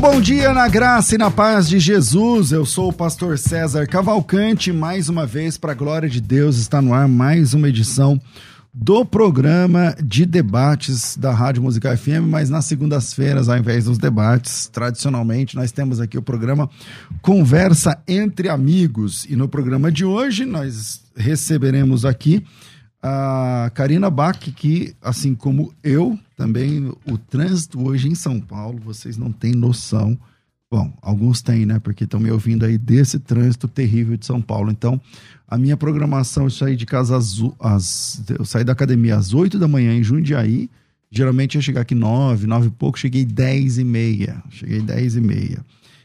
Bom dia na graça e na paz de Jesus. Eu sou o pastor César Cavalcante. Mais uma vez, para a glória de Deus, está no ar mais uma edição do programa de debates da Rádio Musical FM, mas nas segundas-feiras, ao invés dos debates, tradicionalmente, nós temos aqui o programa Conversa entre Amigos. E no programa de hoje, nós receberemos aqui a Karina Bach, que, assim como eu, também o trânsito hoje em São Paulo, vocês não têm noção. Bom, alguns têm, né? Porque estão me ouvindo aí desse trânsito terrível de São Paulo. Então, a minha programação, eu saí de casa às, às eu saí da academia às 8 da manhã em Jundiaí. Geralmente ia chegar aqui 9, 9 e pouco, cheguei 10 e meia. Cheguei 10 e meia.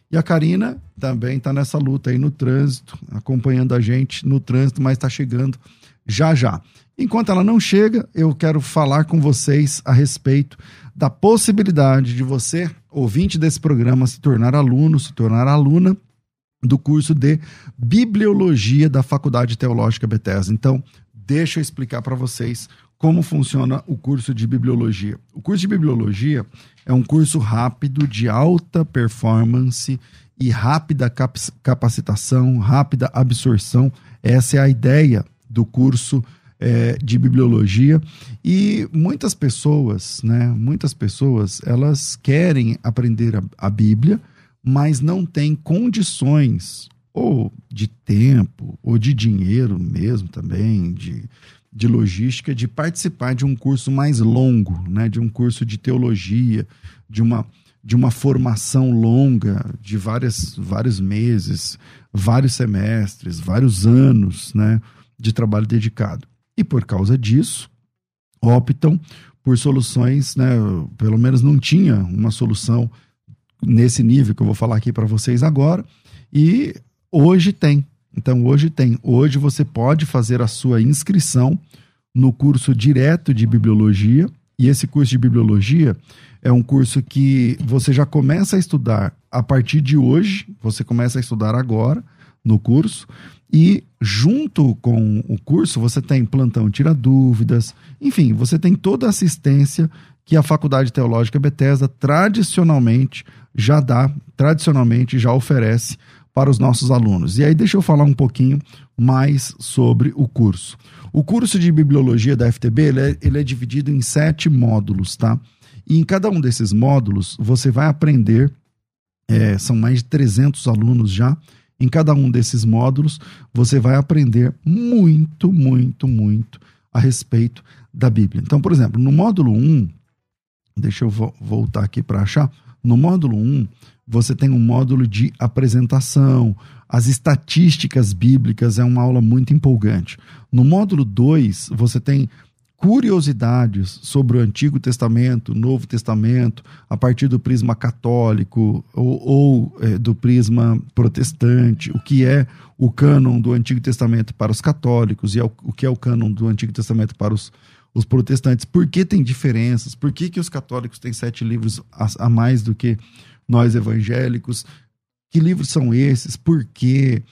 E a Karina também está nessa luta aí no trânsito, acompanhando a gente no trânsito, mas está chegando já já. Enquanto ela não chega, eu quero falar com vocês a respeito da possibilidade de você, ouvinte desse programa, se tornar aluno, se tornar aluna do curso de Bibliologia da Faculdade Teológica Bethesda. Então, deixa eu explicar para vocês como funciona o curso de Bibliologia. O curso de Bibliologia é um curso rápido, de alta performance e rápida capacitação, rápida absorção. Essa é a ideia do curso é, de bibliologia e muitas pessoas, né? Muitas pessoas elas querem aprender a, a Bíblia, mas não têm condições ou de tempo ou de dinheiro mesmo também de de logística de participar de um curso mais longo, né, de um curso de teologia, de uma, de uma formação longa de várias, vários meses, vários semestres, vários anos né, de trabalho dedicado. E por causa disso, optam por soluções, né, pelo menos não tinha uma solução nesse nível que eu vou falar aqui para vocês agora, e hoje tem. Então hoje tem. Hoje você pode fazer a sua inscrição no curso direto de bibliologia, e esse curso de bibliologia é um curso que você já começa a estudar a partir de hoje, você começa a estudar agora no curso, e junto com o curso, você tem plantão tira dúvidas, enfim, você tem toda a assistência que a Faculdade Teológica Bethesda tradicionalmente já dá, tradicionalmente já oferece para os nossos alunos. E aí deixa eu falar um pouquinho mais sobre o curso. O curso de bibliologia da FTB ele é, ele é dividido em sete módulos, tá? E em cada um desses módulos você vai aprender, é, são mais de 300 alunos já, em cada um desses módulos, você vai aprender muito, muito, muito a respeito da Bíblia. Então, por exemplo, no módulo 1, deixa eu vo voltar aqui para achar. No módulo 1, você tem um módulo de apresentação, as estatísticas bíblicas, é uma aula muito empolgante. No módulo 2, você tem curiosidades sobre o Antigo Testamento, Novo Testamento, a partir do prisma católico ou, ou é, do prisma protestante, o que é o cânon do Antigo Testamento para os católicos e é o, o que é o cânon do Antigo Testamento para os, os protestantes. Por que tem diferenças? Por que, que os católicos têm sete livros a, a mais do que nós evangélicos? Que livros são esses? Por quê?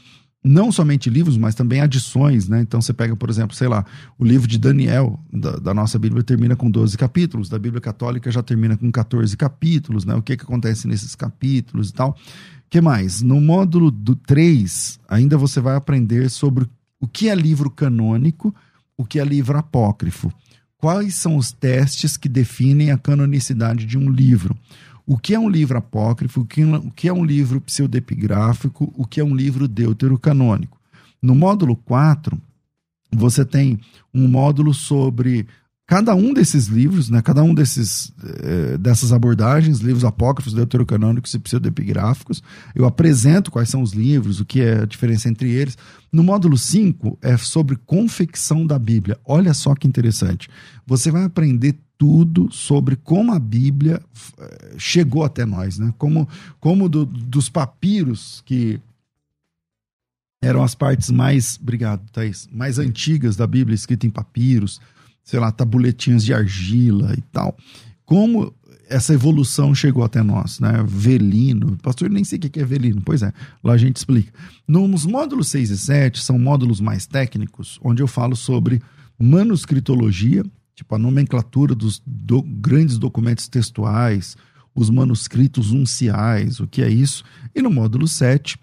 Não somente livros, mas também adições, né? Então você pega, por exemplo, sei lá, o livro de Daniel, da, da, nossa Bíblia, termina com 12 capítulos, da Bíblia Católica já termina com 14 capítulos, né? O que, que acontece nesses capítulos e tal. que mais? No módulo do 3, ainda você vai aprender sobre o que é livro canônico, o que é livro apócrifo. Quais são os testes que definem a canonicidade de um livro? O que é um livro apócrifo, o que é um livro pseudepigráfico, o que é um livro deuterocanônico. No módulo 4, você tem um módulo sobre cada um desses livros, né, cada um desses, eh, dessas abordagens, livros apócrifos, deuterocanônicos e pseudepigráficos. Eu apresento quais são os livros, o que é a diferença entre eles. No módulo 5 é sobre confecção da Bíblia. Olha só que interessante. Você vai aprender tudo sobre como a Bíblia eh, chegou até nós, né? Como, como do, dos papiros que eram as partes mais, obrigado, Thaís, mais antigas da Bíblia, escrita em papiros, sei lá, tabuletinhos de argila e tal. Como essa evolução chegou até nós, né? Velino, pastor, nem sei o que é velino, pois é, lá a gente explica. Nos módulos 6 e 7 são módulos mais técnicos, onde eu falo sobre manuscritologia, tipo a nomenclatura dos do, grandes documentos textuais, os manuscritos unciais, o que é isso. E no módulo 7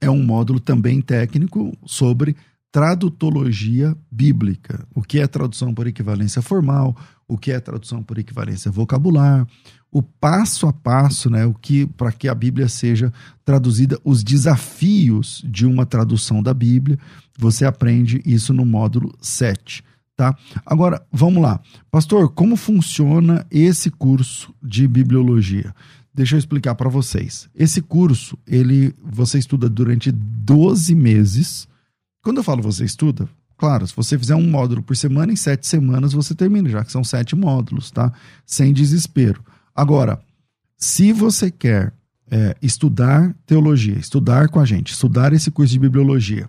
é um módulo também técnico sobre tradutologia bíblica. O que é tradução por equivalência formal, o que é tradução por equivalência vocabular, o passo a passo, né, o que para que a Bíblia seja traduzida, os desafios de uma tradução da Bíblia. Você aprende isso no módulo 7 tá? Agora, vamos lá. Pastor, como funciona esse curso de bibliologia? Deixa eu explicar para vocês. Esse curso, ele você estuda durante 12 meses. Quando eu falo você estuda, claro, se você fizer um módulo por semana, em sete semanas você termina, já que são sete módulos, tá? Sem desespero. Agora, se você quer é, estudar teologia, estudar com a gente, estudar esse curso de bibliologia,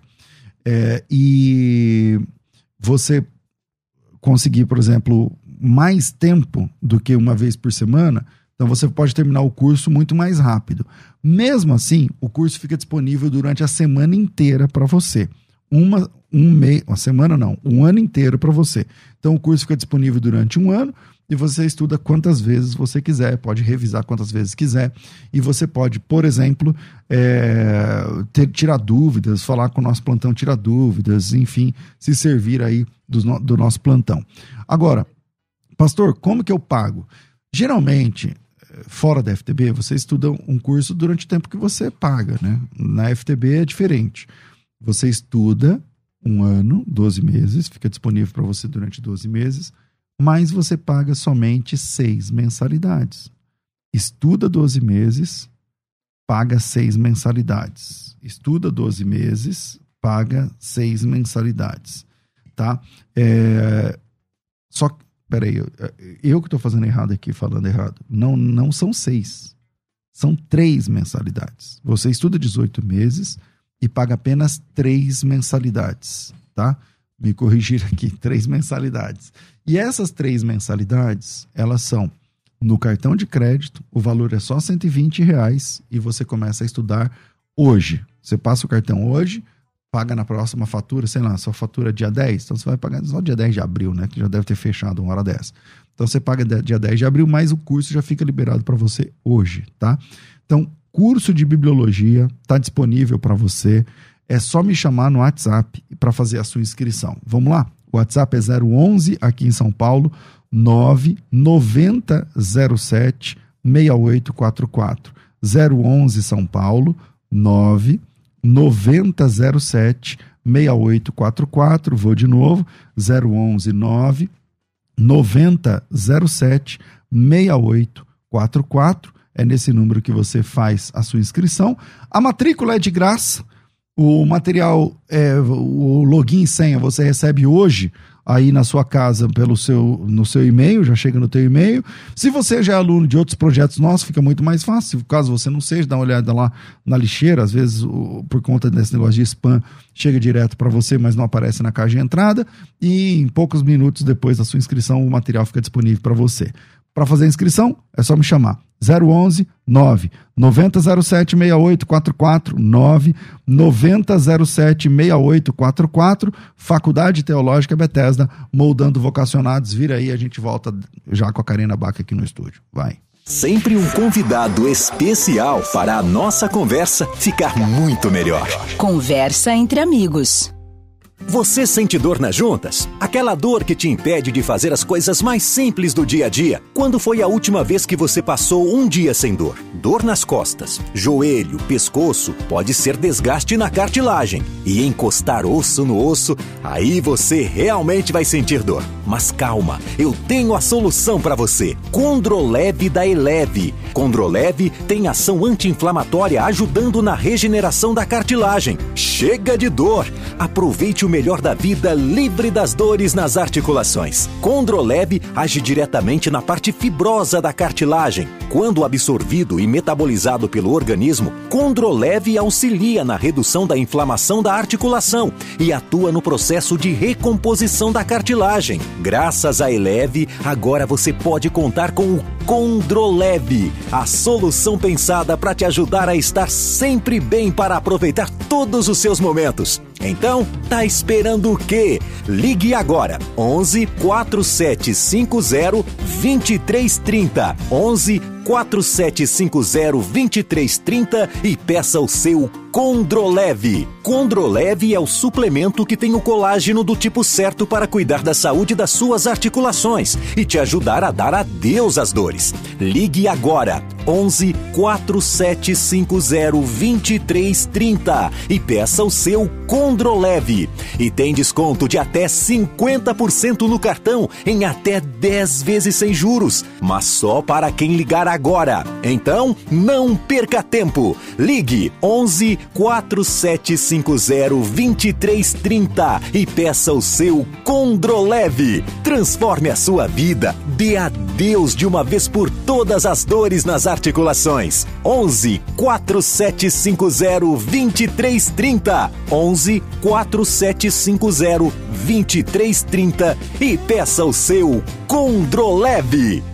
é, e você conseguir, por exemplo, mais tempo do que uma vez por semana, então você pode terminar o curso muito mais rápido. Mesmo assim, o curso fica disponível durante a semana inteira para você. Uma, um mês, uma semana não, um ano inteiro para você. Então o curso fica disponível durante um ano e você estuda quantas vezes você quiser, pode revisar quantas vezes quiser. E você pode, por exemplo, é, ter, tirar dúvidas, falar com o nosso plantão, tirar dúvidas, enfim, se servir aí do, do nosso plantão. Agora, pastor, como que eu pago? Geralmente, fora da FTB, você estuda um curso durante o tempo que você paga, né? Na FTB é diferente. Você estuda um ano, 12 meses, fica disponível para você durante 12 meses, mas você paga somente seis mensalidades. Estuda 12 meses, paga seis mensalidades. Estuda 12 meses, paga seis mensalidades tá? É, só que, peraí, eu, eu que estou fazendo errado aqui, falando errado. Não, não são seis, são três mensalidades. Você estuda 18 meses e paga apenas três mensalidades, tá? Me corrigir aqui, três mensalidades. E essas três mensalidades, elas são no cartão de crédito, o valor é só 120 reais e você começa a estudar hoje. Você passa o cartão hoje, paga na próxima fatura, sei lá, sua fatura é dia 10, então você vai pagar só dia 10 de abril, né? Que já deve ter fechado uma hora dessa. Então você paga dia 10 de abril, mas o curso já fica liberado para você hoje, tá? Então, curso de bibliologia está disponível para você. É só me chamar no WhatsApp para fazer a sua inscrição. Vamos lá? O WhatsApp é 011 aqui em São Paulo, 99007 6844. 011 São Paulo, 9 9007 6844, vou de novo, 011 9 9007 6844. É nesse número que você faz a sua inscrição. A matrícula é de graça. O material, é, o login e senha você recebe hoje aí na sua casa pelo seu no seu e-mail, já chega no teu e-mail. Se você já é aluno de outros projetos nossos, fica muito mais fácil. Caso você não seja, dá uma olhada lá na lixeira, às vezes por conta desse negócio de spam, chega direto para você, mas não aparece na caixa de entrada e em poucos minutos depois da sua inscrição o material fica disponível para você. Para fazer a inscrição, é só me chamar. 011 9 9007 6844 9 9007 6844 Faculdade Teológica Bethesda, moldando vocacionados. Vira aí, a gente volta já com a Karina Baca aqui no estúdio. Vai. Sempre um convidado especial para a nossa conversa ficar muito melhor. Conversa entre amigos. Você sente dor nas juntas? Aquela dor que te impede de fazer as coisas mais simples do dia a dia? Quando foi a última vez que você passou um dia sem dor? Dor nas costas, joelho, pescoço, pode ser desgaste na cartilagem. E encostar osso no osso, aí você realmente vai sentir dor. Mas calma, eu tenho a solução para você. Condroleve da Eleve. Condroleve tem ação anti-inflamatória ajudando na regeneração da cartilagem. Chega de dor! Aproveite o melhor da vida livre das dores nas articulações. Condroleve age diretamente na parte fibrosa da cartilagem. Quando absorvido e metabolizado pelo organismo, Condroleve auxilia na redução da inflamação da articulação e atua no processo de recomposição da cartilagem. Graças a Eleve, agora você pode contar com o Condroleve, a solução pensada para te ajudar a estar sempre bem para aproveitar todos os seus momentos. Então, tá esperando o quê? Ligue agora 11 4750 2330 11 4750-2330 e peça o seu Condroleve. Condroleve é o suplemento que tem o colágeno do tipo certo para cuidar da saúde das suas articulações e te ajudar a dar adeus às dores. Ligue agora 11 4750 2330 e peça o seu Condroleve. E tem desconto de até 50% no cartão em até 10 vezes sem juros, mas só para quem ligar agora. Então, não perca tempo. Ligue 11 4750 2330 e peça o seu Condroleve. Transforme a sua vida. Dê adeus de uma vez por todas as dores nas articulações. 11 4750 2330. 11 4750 2330 e peça o seu Condroleve.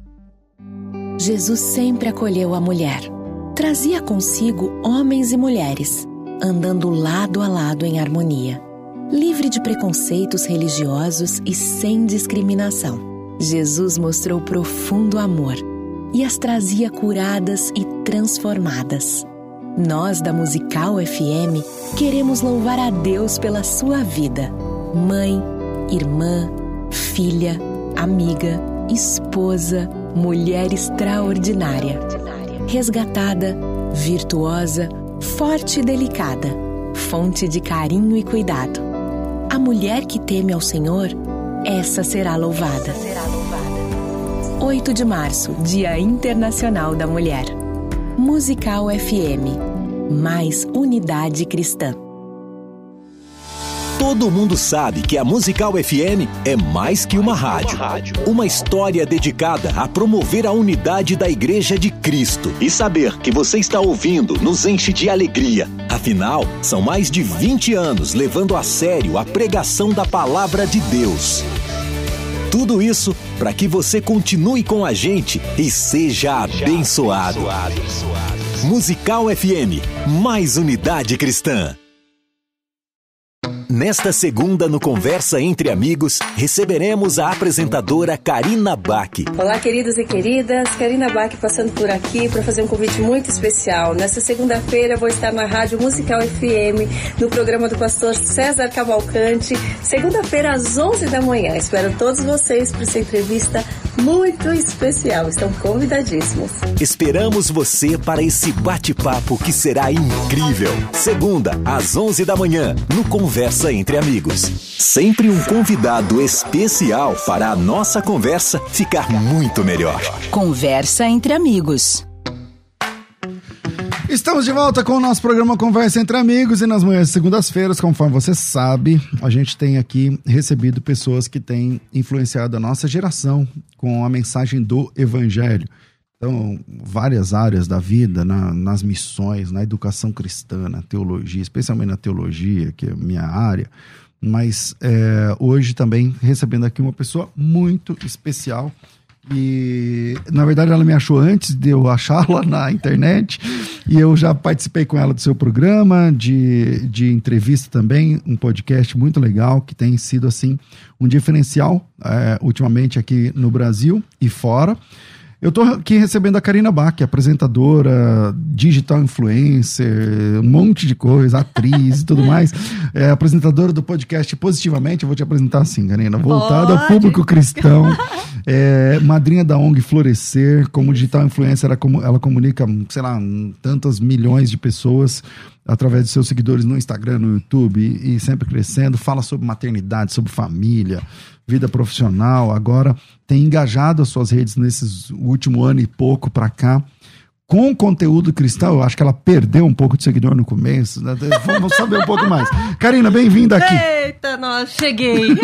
Jesus sempre acolheu a mulher trazia consigo homens e mulheres, andando lado a lado em harmonia, livre de preconceitos religiosos e sem discriminação. Jesus mostrou profundo amor e as trazia curadas e transformadas. Nós da Musical FM queremos louvar a Deus pela sua vida, mãe, irmã, filha, amiga, esposa, mulher extraordinária resgatada, virtuosa, forte e delicada, fonte de carinho e cuidado. A mulher que teme ao Senhor, essa será louvada. 8 de março, Dia Internacional da Mulher. Musical FM. Mais unidade cristã. Todo mundo sabe que a Musical FM é mais que uma rádio. Uma história dedicada a promover a unidade da Igreja de Cristo. E saber que você está ouvindo nos enche de alegria. Afinal, são mais de 20 anos levando a sério a pregação da palavra de Deus. Tudo isso para que você continue com a gente e seja abençoado. Musical FM, mais unidade cristã. Nesta segunda, no Conversa Entre Amigos, receberemos a apresentadora Karina Bach. Olá, queridos e queridas. Karina Bach passando por aqui para fazer um convite muito especial. Nesta segunda-feira, vou estar na Rádio Musical FM, no programa do pastor César Cavalcante, segunda-feira às 11 da manhã. Espero todos vocês para essa entrevista muito especial. Estão convidadíssimos. Esperamos você para esse bate-papo que será incrível. Segunda, às 11 da manhã, no Conversa Conversa entre amigos. Sempre um convidado especial para a nossa conversa ficar muito melhor. Conversa entre amigos. Estamos de volta com o nosso programa Conversa entre Amigos e nas manhãs de segundas-feiras, conforme você sabe, a gente tem aqui recebido pessoas que têm influenciado a nossa geração com a mensagem do Evangelho. Então, várias áreas da vida, na, nas missões, na educação cristã, na teologia, especialmente na teologia, que é a minha área, mas é, hoje também recebendo aqui uma pessoa muito especial. E na verdade ela me achou antes de eu achá-la na internet. E eu já participei com ela do seu programa, de, de entrevista também, um podcast muito legal que tem sido assim um diferencial é, ultimamente aqui no Brasil e fora. Eu estou aqui recebendo a Karina Bach, apresentadora, digital influencer, um monte de coisa, atriz e tudo mais. É apresentadora do podcast Positivamente. Eu vou te apresentar assim, Karina. Voltada ao público cristão. É, madrinha da ONG Florescer. Como digital influencer, ela, ela comunica, sei lá, tantas milhões de pessoas através de seus seguidores no Instagram, no YouTube e, e sempre crescendo. Fala sobre maternidade, sobre família vida profissional, agora tem engajado as suas redes nesses último ano e pouco para cá com conteúdo cristão, eu acho que ela perdeu um pouco de seguidor no começo. Né? Vamos saber um pouco mais. Karina, bem-vinda aqui. Eita, nós cheguei.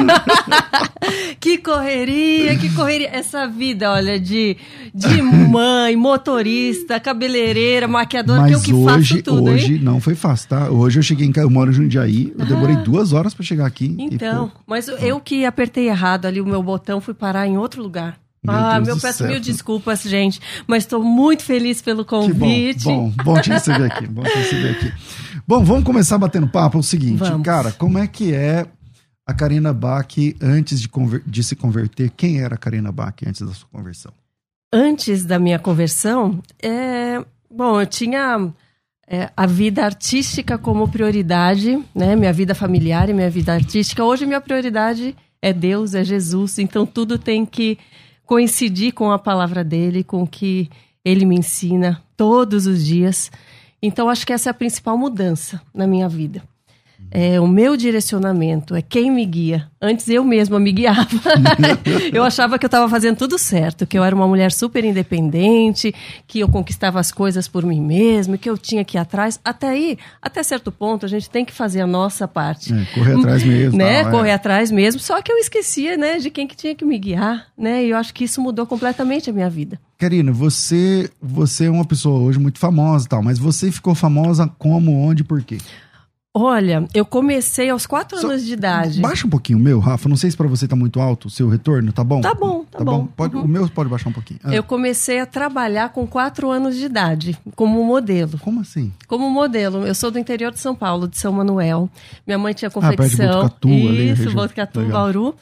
que correria, que correria. Essa vida, olha, de, de mãe, motorista, cabeleireira, maquiadora, Mas que eu que hoje, faço tudo, hoje hein? não foi fácil, tá? Hoje eu cheguei em casa, eu moro em Jundiaí, eu demorei ah. duas horas para chegar aqui. Então, mas eu que apertei errado ali o meu botão, fui parar em outro lugar. Meu ah, Deus meu peço céu. mil desculpas, gente, mas estou muito feliz pelo convite. bom, bom, bom te receber aqui, bom te receber aqui. Bom, vamos começar batendo papo. É o seguinte, vamos. cara, como é que é a Karina Bach antes de, de, se converter? Quem era a Karina Bach antes da sua conversão? Antes da minha conversão, é... bom, eu tinha é, a vida artística como prioridade, né? Minha vida familiar e minha vida artística. Hoje minha prioridade é Deus, é Jesus. Então tudo tem que coincidir com a palavra dele, com o que ele me ensina todos os dias. Então, acho que essa é a principal mudança na minha vida é o meu direcionamento, é quem me guia. Antes eu mesma me guiava. eu achava que eu estava fazendo tudo certo, que eu era uma mulher super independente, que eu conquistava as coisas por mim mesma, que eu tinha que ir atrás. Até aí, até certo ponto, a gente tem que fazer a nossa parte. É, correr atrás mesmo. né? Não, é. correr atrás mesmo. Só que eu esquecia, né, de quem que tinha que me guiar, né? E eu acho que isso mudou completamente a minha vida. Karina, você, você é uma pessoa hoje muito famosa e tal, mas você ficou famosa como, onde, por quê? Olha, eu comecei aos quatro anos de idade. Baixa um pouquinho o meu, Rafa. Não sei se para você tá muito alto o seu retorno, tá bom? Tá bom, tá, tá bom. bom. Pode, uhum. O meu pode baixar um pouquinho. Ah. Eu comecei a trabalhar com quatro anos de idade, como modelo. Como assim? Como modelo. Eu sou do interior de São Paulo, de São Manuel. Minha mãe tinha confecção. Ah, perto de Botucatu, Isso, ali, Botucatu, Bauru.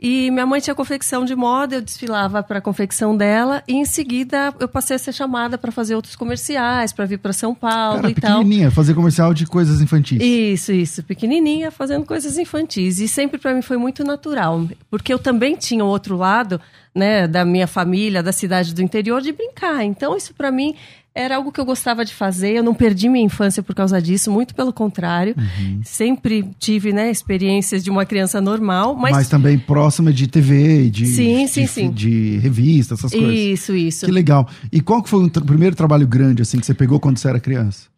E minha mãe tinha confecção de moda, eu desfilava para a confecção dela e em seguida eu passei a ser chamada para fazer outros comerciais, para vir para São Paulo Cara, e tal. pequenininha, fazer comercial de coisas infantis. Isso, isso, pequenininha, fazendo coisas infantis. E sempre para mim foi muito natural, porque eu também tinha o outro lado, né, da minha família, da cidade do interior de brincar. Então isso para mim era algo que eu gostava de fazer, eu não perdi minha infância por causa disso, muito pelo contrário. Uhum. Sempre tive, né, experiências de uma criança normal, mas... Mas também próxima de TV, de, sim, sim, de, sim. de revista, essas coisas. Isso, isso. Que legal. E qual que foi o primeiro trabalho grande, assim, que você pegou quando você era criança?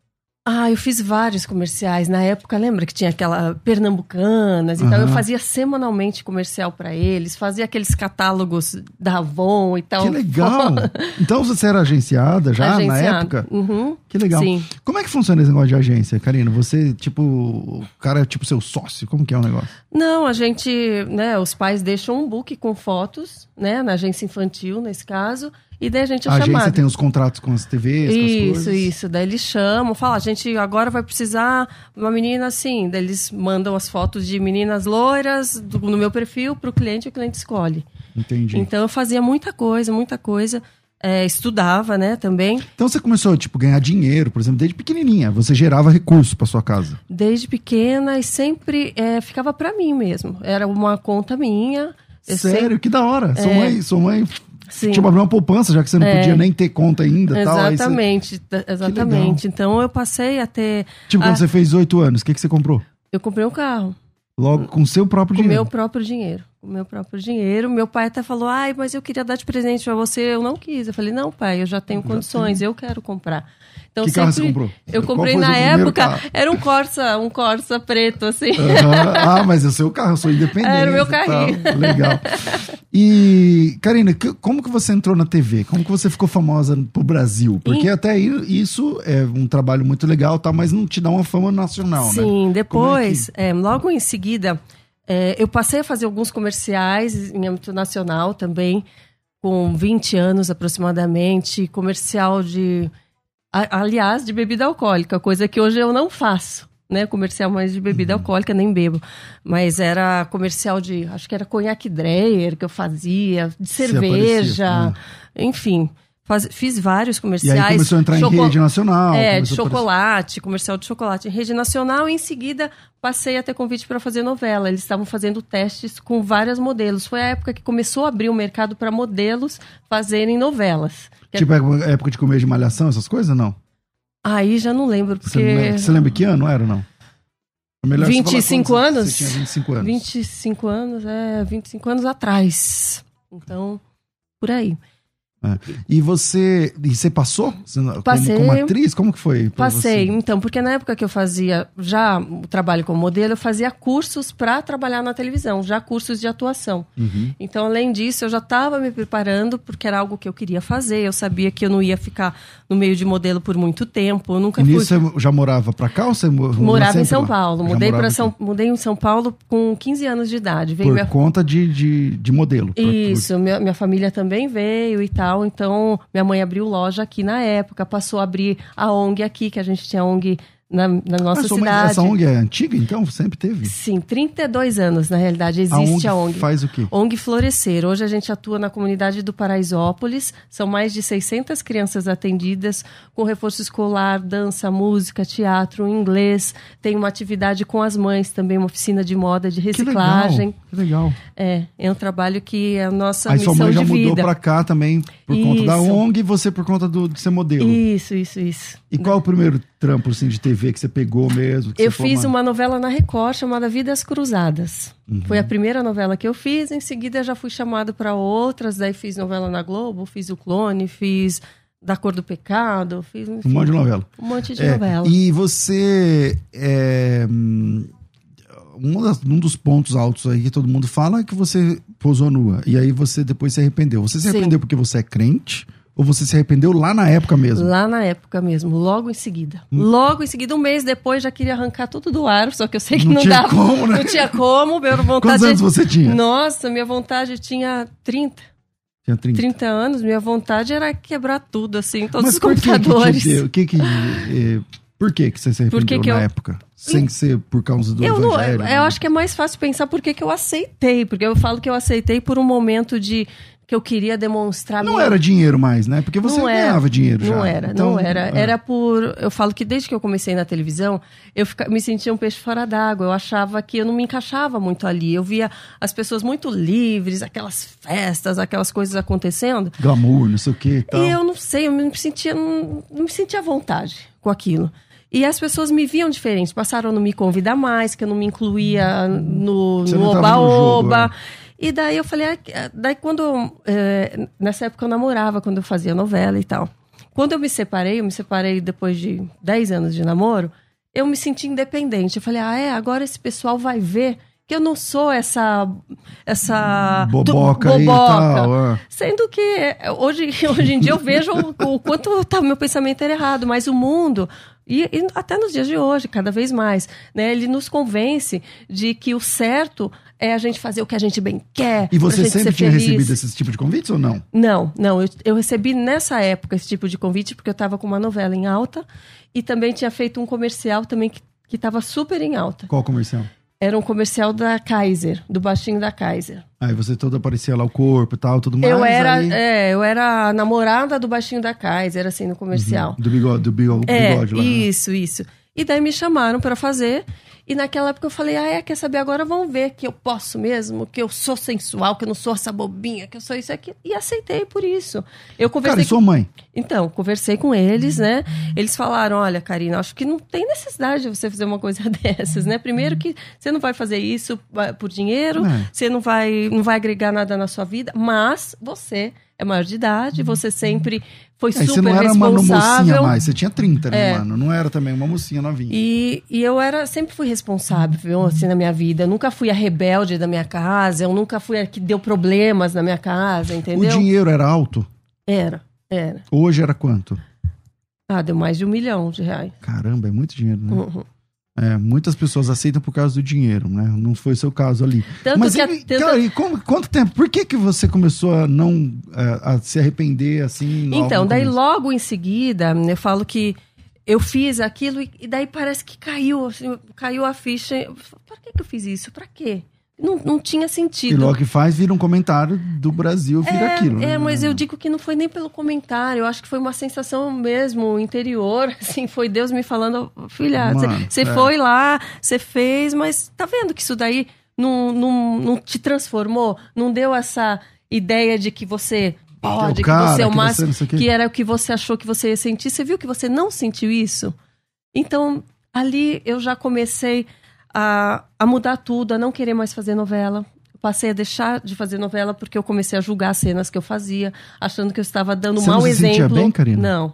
Ah, eu fiz vários comerciais. Na época, lembra que tinha aquela Pernambucanas e uhum. Eu fazia semanalmente comercial para eles, fazia aqueles catálogos da Avon e tal. Que legal! então você era agenciada já na época? Uhum. Que legal. Sim. Como é que funciona esse negócio de agência, Karina? Você, tipo, o cara é tipo seu sócio? Como que é o negócio? Não, a gente, né, os pais deixam um book com fotos, né, na agência infantil, nesse caso, E daí a gente é a chamado. agência tem os contratos com as TVs, com as Isso, isso. Daí eles chamam, falam, a gente agora vai precisar uma menina assim. Daí eles mandam as fotos de meninas loiras do- no meu perfil pro cliente e o cliente escolhe. Entendi. Então eu fazia muita coisa, muita coisa. É, estudava, né, também. Então você começou, tipo, ganhar dinheiro, por exemplo, desde pequenininha. Você gerava recurso pra sua casa. Desde pequena e sempre é, ficava pra mim mesmo. Era uma conta minha. Sério? sempre- Que da hora. Sua É. mãe, sua mãe Sim. tipo, abriu uma poupança, já que você não É. podia nem ter conta ainda e tal. você- Exatamente, exatamente. Então eu passei a ter. Tipo, quando você fez oito anos, o que, que você comprou? Eu comprei um carro. Logo com seu próprio Com o dinheiro. meu próprio dinheiro. Com o meu próprio dinheiro. Meu pai até falou: ai, mas eu queria dar de presente pra você. Eu não quis. Eu falei: não, pai, eu já tenho condições, eu quero comprar. Então, Que carro você comprou? Eu comprei na época, carro? era um Corsa, um Corsa preto, assim. Aham. Ah, mas é o seu carro, eu sou independente. Era o meu e tal. carrinho. Legal. E, Karina, que- como que você entrou na TV? Como que você ficou famosa pro Brasil? Porque até aí isso é um trabalho muito legal, tá, mas não te dá uma fama nacional, né? Sim, depois, Como é é, logo em seguida, é, eu passei a fazer alguns comerciais em âmbito nacional também, com 20 anos aproximadamente, comercial de. A- aliás, de bebida alcoólica, coisa que hoje eu não faço. Né, comercial mais de bebida Uhum. alcoólica, nem bebo. Mas era comercial de. Acho que era conhaque Dreyer que eu fazia, de cerveja, aparecia, enfim. Faz- fiz vários E comerciais. aí começou a entrar em rede nacional. é, de a chocolate, comercial de chocolate em rede nacional. E em seguida, passei a ter convite para fazer novela. Eles estavam fazendo testes com vários modelos. Foi a época que começou a abrir o mercado para modelos fazerem novelas. Que- Tipo, é época de comer de malhação, essas coisas, não? Aí já não lembro, Você, não lembra, porque. você lembra que ano era, não? É melhor você falar 25 quando anos? Você tinha 25 anos. 25 anos, é, 25 anos atrás. Então, por aí. E você. E você passou? Você- como- Passei. Como, atriz? Como que foi? Passei, você? então, porque na época que eu fazia já o trabalho como modelo, eu fazia cursos para trabalhar na televisão, já cursos de atuação. Uhum. Então, além disso, eu já estava me preparando porque era algo que eu queria fazer. Eu sabia que eu não ia ficar no meio de modelo por muito tempo. Eu nunca E fui. você já morava pra cá ou você mo- Morava em São lá? Paulo. Mudei para São, mudei em São Paulo com 15 anos de idade. Veio Por minha conta de, de, de modelo. por- por- isso, minha, minha família também veio e tal. Então, minha mãe abriu loja aqui na época, passou a abrir a ONG aqui, que a gente tinha ONG na, na nossa Ah, sua mãe- cidade. essa ONG é antiga, então? Sempre teve? Sim, 32 anos, na realidade, existe a ONG. faz o quê? ONG Florescer. Hoje a gente atua na comunidade do Paraisópolis. São mais de 600 crianças atendidas com reforço escolar, dança, música, teatro, inglês. Tem uma atividade com as mães também, uma oficina de moda, de Que reciclagem. legal. Que legal. É, é um trabalho que é a nossa Aí sua missão mãe já de mudou pra cá também por conta da Isso. ONG e você por conta do, de ser modelo. Isso, isso, isso. E qual é o primeiro trampo assim, de TV que você pegou mesmo? Eu fiz "Mano, uma novela na Record chamada Vidas Cruzadas. Uhum. Foi a primeira novela que eu fiz. Em seguida, já fui chamado para outras. Daí fiz novela na Globo, fiz o Clone, fiz Da Cor do Pecado, fiz enfim, Um monte de novela. um monte de É, novela. E você. é, um, das- um dos pontos altos aí que todo mundo fala é que você posou nua. E aí você depois se arrependeu. Você se Sim. arrependeu porque você é crente? Ou você se arrependeu lá na época mesmo? Lá na época mesmo, logo em seguida. Logo em seguida, um mês depois, já queria arrancar tudo do ar, só que eu sei que Não não, tinha dava. como, né? Não tinha como, minha vontade. Quantos anos você tinha? Nossa, minha vontade tinha 30. Tinha 30. 30 anos, minha vontade era quebrar tudo, assim, todos Mas os por que que computadores. Que que, eh, por que, que você se Por que arrependeu que na eu- época? Sem ser por causa do eu, não, evangelho? eu, né? eu acho que é mais fácil pensar por que que eu aceitei. Porque eu falo que eu aceitei por um momento de que eu queria demonstrar Não minha- era dinheiro mais, né? Porque você Não era. ganhava dinheiro já. Não era, Então, não era. é. Era por. Eu falo que desde que eu comecei na televisão, eu fica- me sentia um peixe fora d'água. Eu achava que eu não me encaixava muito ali. Eu via as pessoas muito livres, aquelas festas, aquelas coisas acontecendo. Glamour, não sei o que e tal. E eu não sei, eu me sentia, não, não me sentia à vontade com aquilo. E as pessoas me viam diferente, passaram a não me convidar mais, que eu não me incluía no não oba-oba. E daí eu falei, ah, daí quando, é, nessa época eu namorava, quando eu fazia novela e tal. Quando eu me separei, eu me separei depois de 10 anos de namoro, eu me senti independente. Eu falei, ah, é, agora esse pessoal vai ver que eu não sou essa. essa do- Boboca aí e tal. é. Sendo que é, hoje, hoje em dia eu vejo o, o quanto tá, meu pensamento era errado, mas o mundo, e, e até nos dias de hoje, cada vez mais, né, ele nos convence de que o certo é a gente fazer o que a gente bem quer. E você sempre tinha feliz. recebido esse tipo de convites ou não? Não, não. Eu, eu recebi nessa época esse tipo de convite porque eu estava com uma novela em alta e também tinha feito um comercial também que estava super em alta. Qual comercial? Era um comercial da Kaiser, do baixinho da Kaiser. Aí você toda aparecia lá o corpo e tal, tudo mais. Eu era, aí... é, eu era a namorada do baixinho da Kaiser, assim, no comercial. Uhum. Do bigode, do bigode, é, bigode lá. Né? Isso, isso. E daí me chamaram para fazer. E naquela época eu falei, ah, é, quer saber? Agora vamos ver que eu posso mesmo, que eu sou sensual, que eu não sou essa bobinha, que eu sou isso aqui. E aceitei por isso. Eu conversei Cara, e sua mãe? Então, conversei com eles, né? Eles falaram, olha, Karina, acho que não tem necessidade de você fazer uma coisa dessas, né? Primeiro que você não vai fazer isso por dinheiro, é. você não vai, não vai agregar nada na sua vida, mas você é maior de idade, você sempre foi super responsável. Você não era uma mocinha mais, você tinha 30, né, é. mano? Não era também uma mocinha novinha. E, e eu era, sempre fui responsável, assim, na minha vida. Eu nunca fui a rebelde da minha casa, eu nunca fui a que deu problemas na minha casa, entendeu? O dinheiro era alto? Era, era. Hoje era quanto? Ah, deu mais de um milhão de reais. Caramba, é muito dinheiro, né? Uhum. É, muitas pessoas aceitam por causa do dinheiro, né? Não foi o seu caso ali. Tanto Mas que ele, tanto... cara, e como, quanto tempo? Por que, que você começou a não a, a se arrepender assim? Então, daí começo? logo em seguida, eu falo que eu fiz aquilo e, daí parece que caiu, assim, caiu a ficha. Por que, que eu fiz isso? Para quê? Não, não tinha sentido. E logo que faz, vira um comentário do Brasil, vira é, aquilo. É, né? mas eu digo que não foi nem pelo comentário, eu acho que foi uma sensação mesmo interior, assim, foi Deus me falando, filha, você é. foi lá, você fez, mas tá vendo que isso daí não, não, não te transformou? Não deu essa ideia de que você pode, que, é que você é o máximo, que, que era o que você achou que você ia sentir. Você viu que você não sentiu isso? Então, ali eu já comecei a, a mudar tudo, a não querer mais fazer novela. passei a deixar de fazer novela porque eu comecei a julgar as cenas que eu fazia, achando que eu estava dando um mau não se exemplo. Sentia bem, Karina? Não,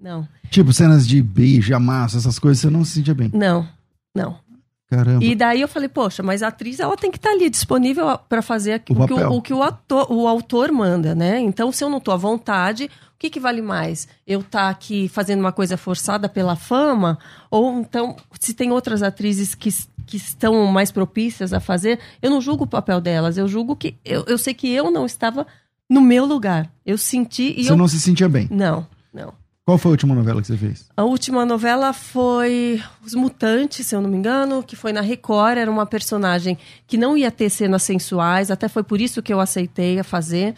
não. Tipo, cenas de beijo, amasso, essas coisas, você não se sentia bem? Não, não. Caramba. E daí eu falei, poxa, mas a atriz ela tem que estar tá ali disponível para fazer o, o, que o, o, que o, ator, o autor manda, né? Então, se eu não estou à vontade, que, que vale mais? Eu estar tá aqui fazendo uma coisa forçada pela fama? Ou então, se tem outras atrizes que que estão mais propícias a fazer, eu não julgo o papel delas, eu julgo que. Eu, eu sei que eu não estava no meu lugar. Eu senti. E você eu... não se sentia bem? Não, não. Qual foi a última novela que você fez? A última novela foi Os Mutantes, se eu não me engano, que foi na Record. Era uma personagem que não ia ter cenas sensuais, até foi por isso que eu aceitei a fazer.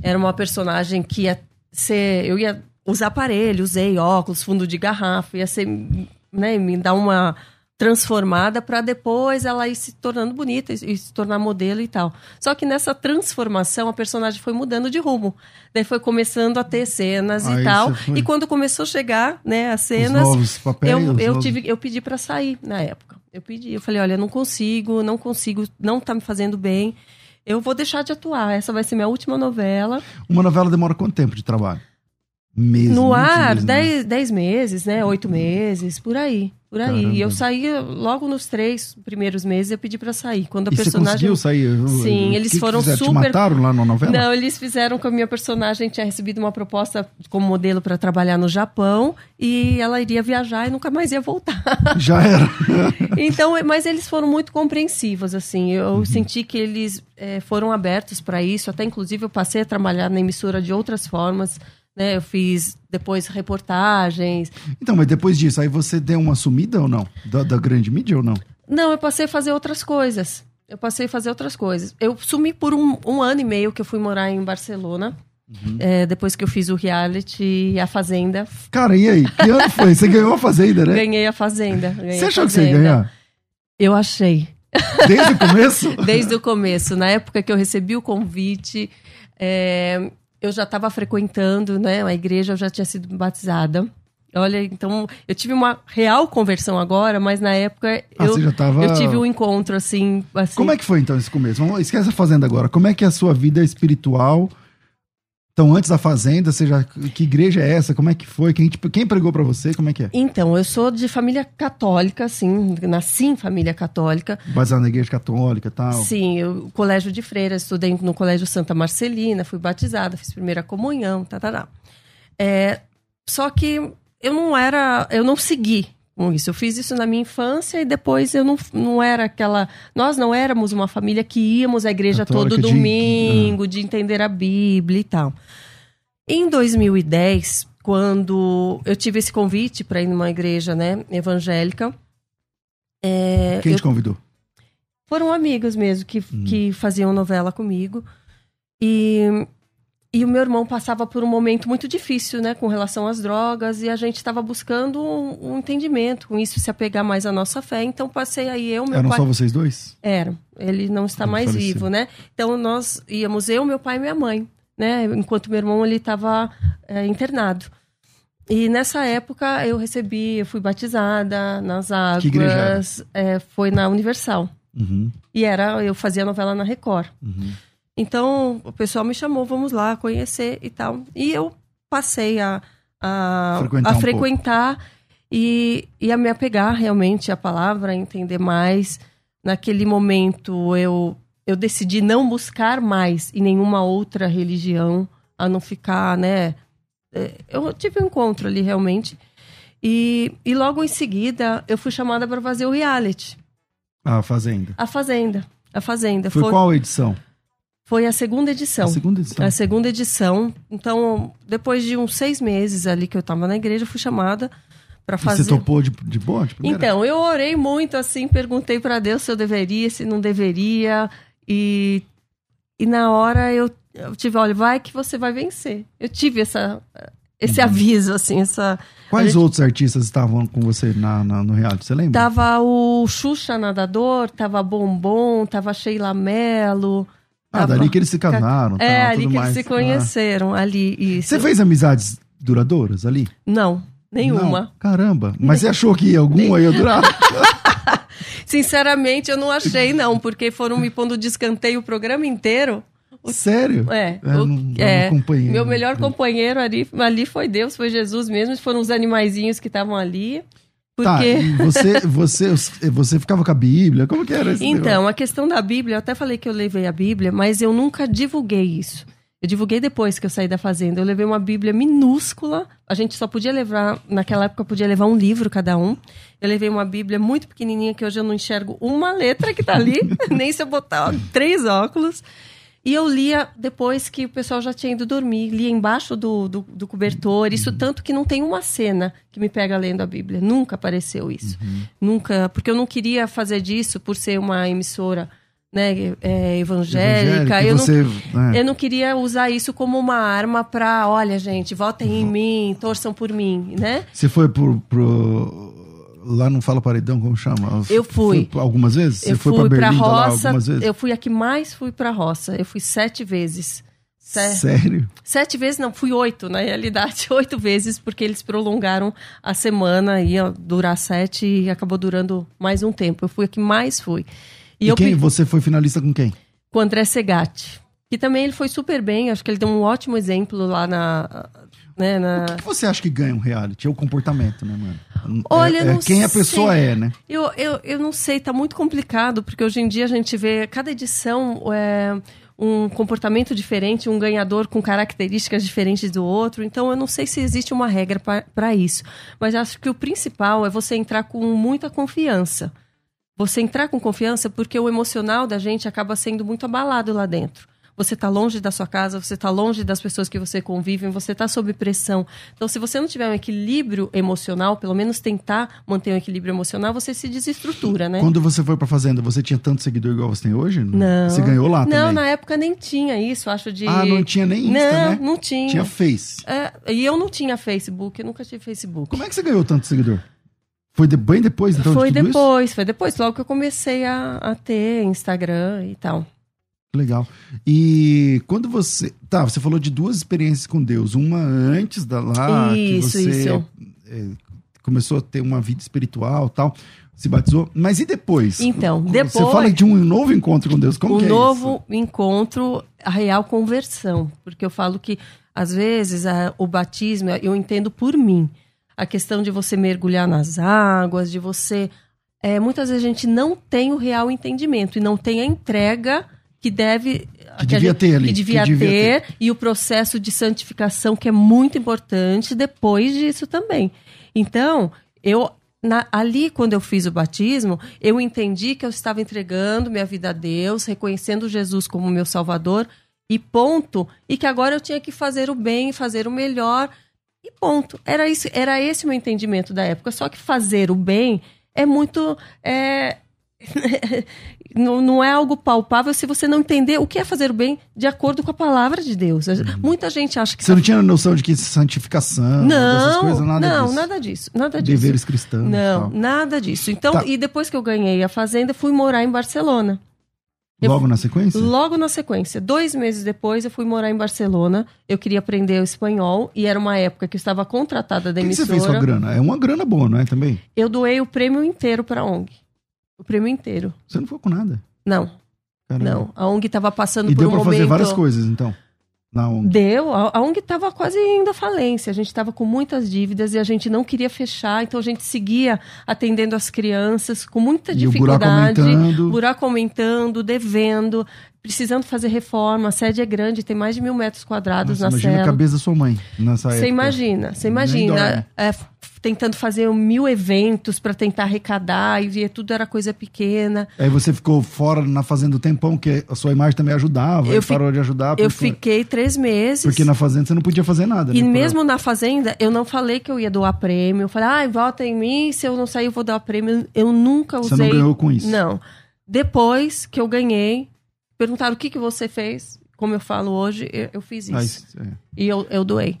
Era uma personagem que ia ser. Eu ia usar aparelho, usei óculos, fundo de garrafa, ia ser. Né, me dar uma transformada para depois ela ir se tornando bonita e se tornar modelo e tal. Só que nessa transformação a personagem foi mudando de rumo. Daí foi começando a ter cenas Aí e tal. E quando começou a chegar, né, as cenas, papéis, eu, eu tive eu pedi para sair na época. Eu pedi, eu falei, olha, não consigo, não consigo, não tá me fazendo bem. Eu vou deixar de atuar. Essa vai ser minha última novela. Uma novela demora quanto tempo de trabalho? Meses, no ar, meses, dez, né? dez meses, né? Oito meses, por aí. Por aí. Caramba. E eu saí logo nos três primeiros meses, eu pedi para sair. Quando a e personagem. Você conseguiu sair? Sim, eles que foram que super. Te mataram lá na novela? Não, eles fizeram com a minha personagem tinha recebido uma proposta como modelo para trabalhar no Japão e ela iria viajar e nunca mais ia voltar. Já era. então, mas eles foram muito compreensivos, assim. Eu uhum. senti que eles é, foram abertos para isso. Até inclusive eu passei a trabalhar na emissora de outras formas né? Eu fiz depois reportagens. Então, mas depois disso, aí você deu uma sumida ou não? Da, da grande mídia ou não? Não, eu passei a fazer outras coisas. Eu passei a fazer outras coisas. Eu sumi por um, um ano e meio que eu fui morar em Barcelona. Uhum. É, depois que eu fiz o reality e a Fazenda. Cara, e aí? Que ano foi? Você ganhou a Fazenda, né? Ganhei a Fazenda. Ganhei você achou que você ia ganhar? Eu achei. Desde o começo? Desde o começo. Na época que eu recebi o convite, é, eu já estava frequentando, né? A igreja eu já tinha sido batizada. Olha, então eu tive uma real conversão agora, mas na época ah, eu, tava... eu tive um encontro assim, assim, Como é que foi então esse começo? Vamos, esquece a fazenda agora. Como é que é a sua vida espiritual então, antes da Fazenda, você já, que igreja é essa? Como é que foi? Quem, tipo, quem pregou para você? Como é que é? Então, eu sou de família católica, assim, nasci em família católica. Batizado na igreja católica e tal? Sim, eu, colégio de freiras, estudei no colégio Santa Marcelina, fui batizada, fiz primeira comunhão, tá, tá, tá. É, só que eu não era, eu não segui com isso. Eu fiz isso na minha infância e depois eu não, não era aquela. Nós não éramos uma família que íamos à igreja Católica todo domingo, de... de entender a Bíblia e tal. Em 2010, quando eu tive esse convite para ir numa igreja né, evangélica. É, Quem eu... te convidou? Foram amigos mesmo que, hum. que faziam novela comigo. E e o meu irmão passava por um momento muito difícil, né, com relação às drogas, e a gente estava buscando um, um, entendimento com isso, se apegar mais à nossa fé. Então passei aí eu, meu Eram pai. só vocês dois? Era. Ele não está mais faleceu. vivo, né? Então nós íamos eu, meu pai e minha mãe, né? Enquanto meu irmão ele estava é, internado. E nessa época eu recebi, eu fui batizada nas águas. É, foi na Universal. Uhum. E era, eu fazia novela na Record. Uhum. Então, o pessoal me chamou, vamos lá conhecer e tal. E eu passei a, a frequentar, a frequentar e, e a me apegar realmente à palavra, a entender mais. Naquele momento, eu, eu decidi não buscar mais em nenhuma outra religião, a não ficar, né? É, eu tive um encontro ali realmente. E, e logo em seguida, eu fui chamada para fazer o reality. A Fazenda. A Fazenda. A Fazenda. Foi, Foi... qual edição? Foi a segunda edição. A segunda edição. A segunda edição. Então, depois de uns seis meses ali que eu estava na igreja, fui chamada para fazer. E você topou de, de boa? De então, eu orei muito assim, perguntei para Deus se eu deveria, se não deveria. E, e na hora eu, eu tive, olha, vai que você vai vencer. Eu tive essa, esse aviso, assim, essa. Quais gente... outros artistas estavam com você na, na, no reality? Você lembra? Tava o Xuxa Nadador, tava Bombom, tava Sheila Mello. Ah, tá dali que eles se casaram. É, tal, ali que mais. eles se conheceram, ah. ali. Isso. Você fez amizades duradouras ali? Não, nenhuma. Não. Caramba, mas você achou que alguma ia durar? Sinceramente, eu não achei, não, porque foram me pondo de escanteio o programa inteiro. O... Sério? É. é o, não, é meu melhor companheiro ali, ali foi Deus, foi Jesus mesmo. Foram os animaizinhos que estavam ali. Porque... Tá, você, você, você ficava com a Bíblia? Como que era isso? Então, negócio? a questão da Bíblia, eu até falei que eu levei a Bíblia, mas eu nunca divulguei isso. Eu divulguei depois que eu saí da fazenda. Eu levei uma Bíblia minúscula. A gente só podia levar, naquela época, podia levar um livro cada um. Eu levei uma Bíblia muito pequenininha que hoje eu não enxergo uma letra que tá ali, nem se eu botar ó, três óculos. E eu lia depois que o pessoal já tinha ido dormir, lia embaixo do, do, do, cobertor. Isso tanto que não tem uma cena que me pega lendo a Bíblia. Nunca apareceu isso. Uhum. Nunca, porque eu não queria fazer disso por ser uma emissora né, é, evangélica. eu, você, não, é. eu não queria usar isso como uma arma para, olha, gente, votem em mim, torçam por mim, né? Você foi por, pro lá não fala paredão, como chama? Eu fui. Foi algumas vezes? Eu Você foi para roça, lá algumas vezes? Eu fui a que mais fui para roça. Eu fui sete vezes. Sério? Sete vezes, não, fui oito, na realidade, oito vezes, porque eles prolongaram a semana, ia durar sete e acabou durando mais um tempo. Eu fui a que mais fui. E, e quem? Eu... Você foi finalista com quem? Com o André Segatti. Que também ele foi super bem, acho que ele deu um ótimo exemplo lá na, né, na... O que, você acha que ganha um reality? É o comportamento, né, mano? Olha, é, é quem a pessoa sei. é, né? Eu, eu, eu não sei, tá muito complicado, porque hoje em dia a gente vê cada edição é, um comportamento diferente, um ganhador com características diferentes do outro. Então eu não sei se existe uma regra para isso. Mas acho que o principal é você entrar com muita confiança. Você entrar com confiança porque o emocional da gente acaba sendo muito abalado lá dentro você está longe da sua casa, você está longe das pessoas que você convive, você está sob pressão. Então, se você não tiver um equilíbrio emocional, pelo menos tentar manter um equilíbrio emocional, você se desestrutura, né? Quando você foi para fazenda, você tinha tanto seguidor igual você tem hoje? Não. Você ganhou lá também? Não, na época nem tinha isso, acho de... Ah, não tinha nem Insta, não, né? Não, tinha. Tinha Face. É, e eu não tinha Facebook, eu nunca tive Facebook. Como é que você ganhou tanto seguidor? Foi de, bem depois, então, Foi de depois, isso? foi depois. Logo que eu comecei a, a ter Instagram e tal. Legal. E quando você. Tá, você falou de duas experiências com Deus. Uma antes da lá, isso, que você isso. É, começou a ter uma vida espiritual tal. Se batizou. Mas e depois? Então, depois. Você fala de um novo encontro com Deus. Como um que é novo encontro, a real conversão. Porque eu falo que, às vezes, a, o batismo, eu entendo por mim. A questão de você mergulhar nas águas, de você. É, muitas vezes a gente não tem o real entendimento e não tem a entrega que deve que, devia gente, ter ali. Que devia, que devia ter, ter, e o processo de santificação que é muito importante depois disso também. Então, eu na, ali, quando eu fiz o batismo, eu entendi que eu estava entregando minha vida a Deus, reconhecendo Jesus como meu Salvador, e ponto. E que agora eu tinha que fazer o bem, fazer o melhor, e ponto. Era, isso, era esse o meu entendimento da época. Só que fazer o bem é muito. É, não, não é algo palpável se você não entender o que é fazer o bem de acordo com a palavra de Deus. Uhum. Muita gente acha que. Você tá... não tinha noção de que santificação, não, coisas, nada não, disso. nada disso. Nada disso. Deveres cristãos. Não, nada disso. Então, tá. e depois que eu ganhei a fazenda, fui morar em Barcelona. Logo eu, na sequência? Logo na sequência. Dois meses depois, eu fui morar em Barcelona. Eu queria aprender o espanhol e era uma época que eu estava contratada da que emissora. Que você fez sua grana? É uma grana boa, não é também? Eu doei o prêmio inteiro para a ONG. O prêmio inteiro. Você não foi com nada? Não. Caramba. Não. A ONG estava passando e por um momento... deu para fazer várias coisas, então? Na ONG. Deu. A ONG estava quase indo à falência. A gente estava com muitas dívidas e a gente não queria fechar. Então a gente seguia atendendo as crianças com muita e dificuldade. O buraco aumentando. Buraco aumentando, devendo precisando fazer reforma, a sede é grande, tem mais de mil metros quadrados Nossa, na imagina cela. a cabeça da sua mãe nessa época. Você imagina, você imagina. É, tentando fazer mil eventos para tentar arrecadar e ver tudo era coisa pequena. Aí você ficou fora na fazenda um tempão, que a sua imagem também ajudava, eu parou de ajudar. Eu fiquei três meses. Porque na fazenda você não podia fazer nada. E né, mesmo na fazenda, eu não falei que eu ia doar prêmio. Eu falei, ah, vota em mim, se eu não sair eu vou dar prêmio. Eu nunca usei. Você não ganhou com isso? Não. Depois que eu ganhei, perguntaram o que, que você fez. Como eu falo hoje, eu, eu fiz isso. Ah, é. E eu, eu doei.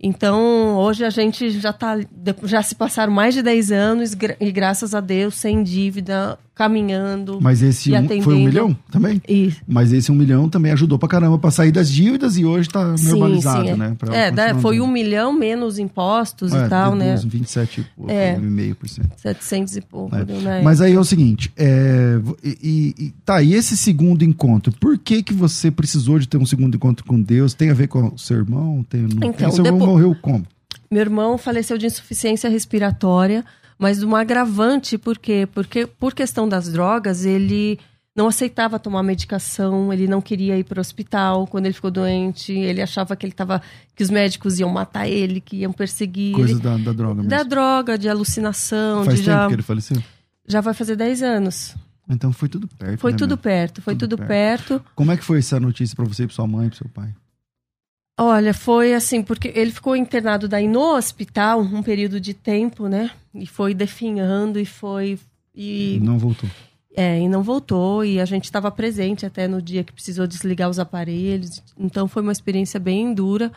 Então, hoje a gente já tá. Já se passaram mais de 10 anos e graças a Deus, sem dívida, caminhando. Mas esse um, foi um milhão também? Isso. Mas esse um milhão também ajudou pra caramba pra sair das dívidas e hoje tá normalizado, sim, é. né? Pra é, foi um milhão menos impostos é, e tal, né? 27 e pouco, é, 1,5%. 700 e pouco, é. né? Mas aí é o seguinte, é, e, e, tá, e esse segundo encontro, por que que você precisou de ter um segundo encontro com Deus? Tem a ver com o seu irmão? Tem, então, seu irmão morreu como? Meu irmão faleceu de insuficiência respiratória, mas de um agravante, por quê? Porque por questão das drogas, ele não aceitava tomar medicação, ele não queria ir para o hospital quando ele ficou doente, ele achava que ele tava, que os médicos iam matar ele, que iam perseguir. Coisa ele, da, da, droga mesmo. Da droga, de alucinação. Faz de tempo já, que ele faleceu? Já vai fazer 10 anos. Então foi tudo perto. Foi né, tudo meu? perto, foi tudo, tudo perto. perto. Como é que foi essa notícia para você, para sua mãe, para seu pai? Olha, foi assim, porque ele ficou internado daí no hospital um período de tempo, né? E foi definhando e foi. E não voltou. É, e não voltou. E a gente estava presente até no dia que precisou desligar os aparelhos. Então foi uma experiência bem dura.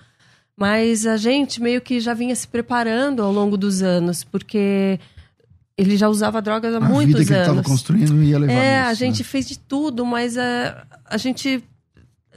Mas a gente meio que já vinha se preparando ao longo dos anos, porque ele já usava drogas há a muitos vida que anos. Ele construindo ia levar É, isso, a gente né? fez de tudo, mas a, a gente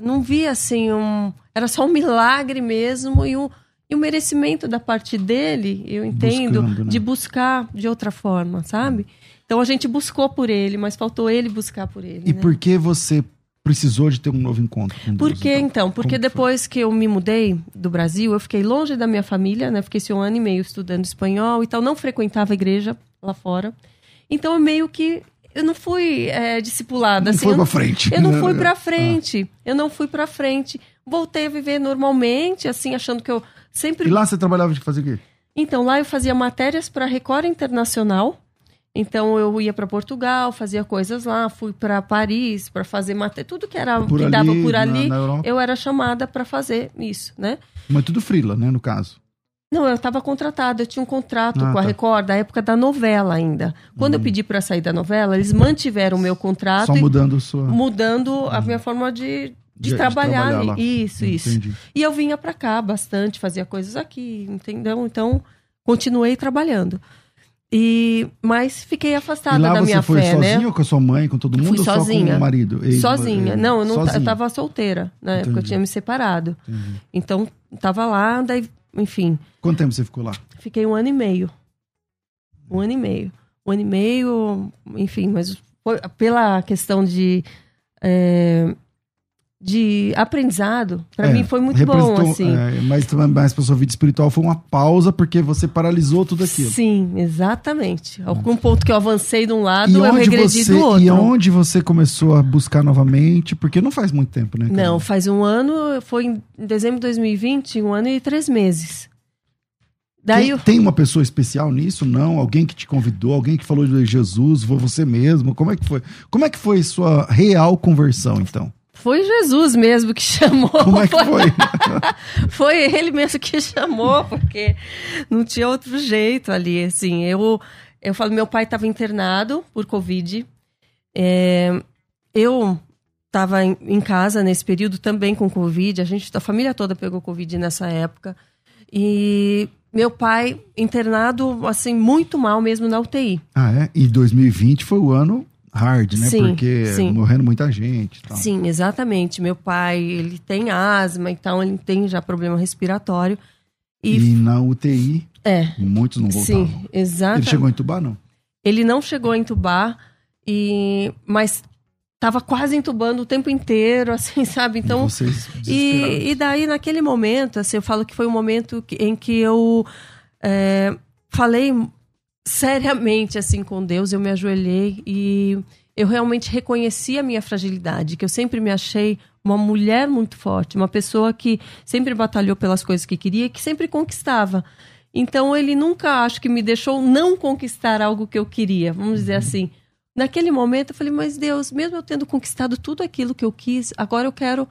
não via assim um. Era só um milagre mesmo e um, e um merecimento da parte dele, eu entendo, Buscando, né? de buscar de outra forma, sabe? Então a gente buscou por ele, mas faltou ele buscar por ele. E né? por que você precisou de ter um novo encontro com Deus? Por que então? Porque Como foi? depois que eu me mudei do Brasil, eu fiquei longe da minha família, né? Fiquei esse um ano e meio estudando espanhol e tal, não frequentava a igreja lá fora. Então eu meio que eu não fui é, discipulada. Não assim, foi pra frente. Eu não fui Ah. pra frente. Eu não fui pra frente. Voltei a viver normalmente, assim, achando que eu sempre. E lá você trabalhava de fazer o quê? Então, lá eu fazia matérias para Record Internacional. Então, eu ia para Portugal, fazia coisas lá, fui para Paris para fazer matéria. Tudo que era Por que ali, dava por na- ali, na Europa? eu era chamada para fazer isso, né? Mas tudo frila, né, no caso. Não, eu estava contratada, eu tinha um contrato Ah, com a tá. Record da época da novela ainda. Quando eu pedi para sair da novela, eles mantiveram o meu contrato Só mudando sua... mudando a minha forma de, de, De- de trabalhar. trabalhar ali. lá. Isso, isso. Entendi. E eu vinha para cá bastante, fazia coisas aqui, entendeu? Então, continuei trabalhando. E mas fiquei afastada da você minha foi fé, sozinha né? ou com a sua mãe, com todo mundo? Fui ou só sozinha. com o marido? Ex- Sozinha. eh, Não, eu não sozinha. eu tava solteira, na época eu tinha me separado. Entendi. Então, tava lá, daí, enfim, Quanto tempo você ficou lá? fiquei um ano e meio. Um ano e meio. Um ano e meio, enfim, mas foi pela questão de. é, de aprendizado, para É, mim foi muito bom, assim. é, mas também mais pra sua vida espiritual foi uma pausa porque você paralisou tudo aquilo. Sim, exatamente. Algum ponto que eu avancei de um lado, E eu regredi você, do outro. e onde você começou a buscar novamente? Porque não faz muito tempo, né? cara? Não, faz um ano, foi em dezembro de 2020, um ano e três meses. Daí eu... Tem uma pessoa especial nisso? Não? Alguém que te convidou? Alguém que falou de Jesus? Foi você mesmo? Como é que foi? Como é que foi sua real conversão, então? Foi Jesus mesmo que chamou. Como é que foi? foi ele mesmo que chamou, porque não tinha outro jeito ali, assim. Eu, eu falo, meu pai estava internado por Covid. É, eu estava em, em, casa nesse período também com Covid. A gente, a família toda pegou Covid nessa época. E meu pai internado, assim, muito mal mesmo na UTI. Ah, é? E 2020 foi o ano hard, né? Sim, Porque sim. morrendo muita gente. Tal. Sim, exatamente. Meu pai, ele tem asma, então ele tem já problema respiratório. E, e na UTI, é, muitos não voltavam. Sim, exato. Ele chegou a entubar, não? Ele não chegou a entubar, e, mas tava quase entubando o tempo inteiro, assim, sabe? Então, e, e daí naquele momento, assim, eu falo que foi um momento em que eu é, falei seriamente assim com Deus, eu me ajoelhei e eu realmente reconheci a minha fragilidade, que eu sempre me achei uma mulher muito forte, uma pessoa que sempre batalhou pelas coisas que queria e que sempre conquistava. Então ele nunca acho que me deixou não conquistar algo que eu queria, vamos dizer uhum. assim. Naquele momento eu falei, mas Deus, mesmo eu tendo conquistado tudo aquilo que eu quis, agora eu quero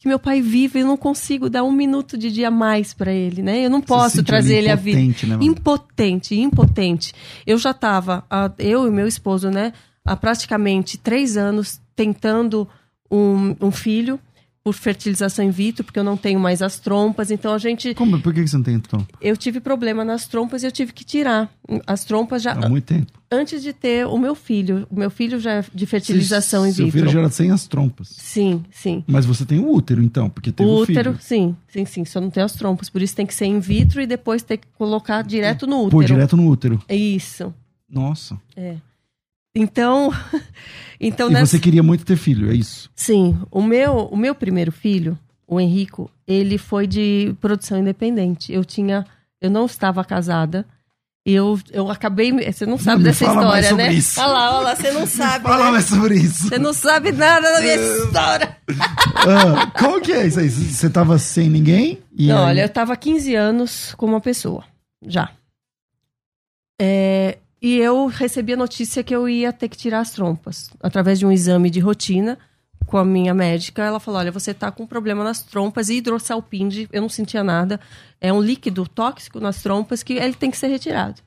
que meu pai viva e eu não consigo dar um minuto de dia mais para ele, né? Eu não posso trazer ele à vida. Né, impotente, impotente. Eu já estava, eu e meu esposo, né, há praticamente três anos tentando um, um filho por fertilização in vitro, porque eu não tenho mais as trompas, então a gente... Como? Por que você não tem trompa? Eu tive problema nas trompas e eu tive que tirar as trompas já... Há muito tempo? Antes de ter o meu filho. O meu filho já é de fertilização in vitro. Seu filho já era sem as trompas? Sim, sim. Mas você tem o útero, então, porque teve o útero, filho. sim, sim, sim. Só não tem as trompas, por isso tem que ser in vitro e depois ter que colocar direto no útero. Pô, direto no útero. É isso. Nossa. É. Então, então e nessa... você queria muito ter filho, é isso? Sim, o meu, o meu primeiro filho, o Henrico, ele foi de produção independente. Eu tinha, eu não estava casada. Eu, eu acabei. Você não sabe não, dessa história, né? Isso. Olha lá, olha lá, você não sabe. Fala né? mais sobre isso. Você não sabe nada da minha história. ah, como que é isso aí? Você estava sem ninguém? não, aí... olha, eu estava 15 anos com uma pessoa. Já. É, e eu recebi a notícia que eu ia ter que tirar as trompas. Através de um exame de rotina com a minha médica, ela falou: olha, você tá com problema nas trompas, hidrossalpinde, eu não sentia nada. É um líquido tóxico nas trompas que ele tem que ser retirado.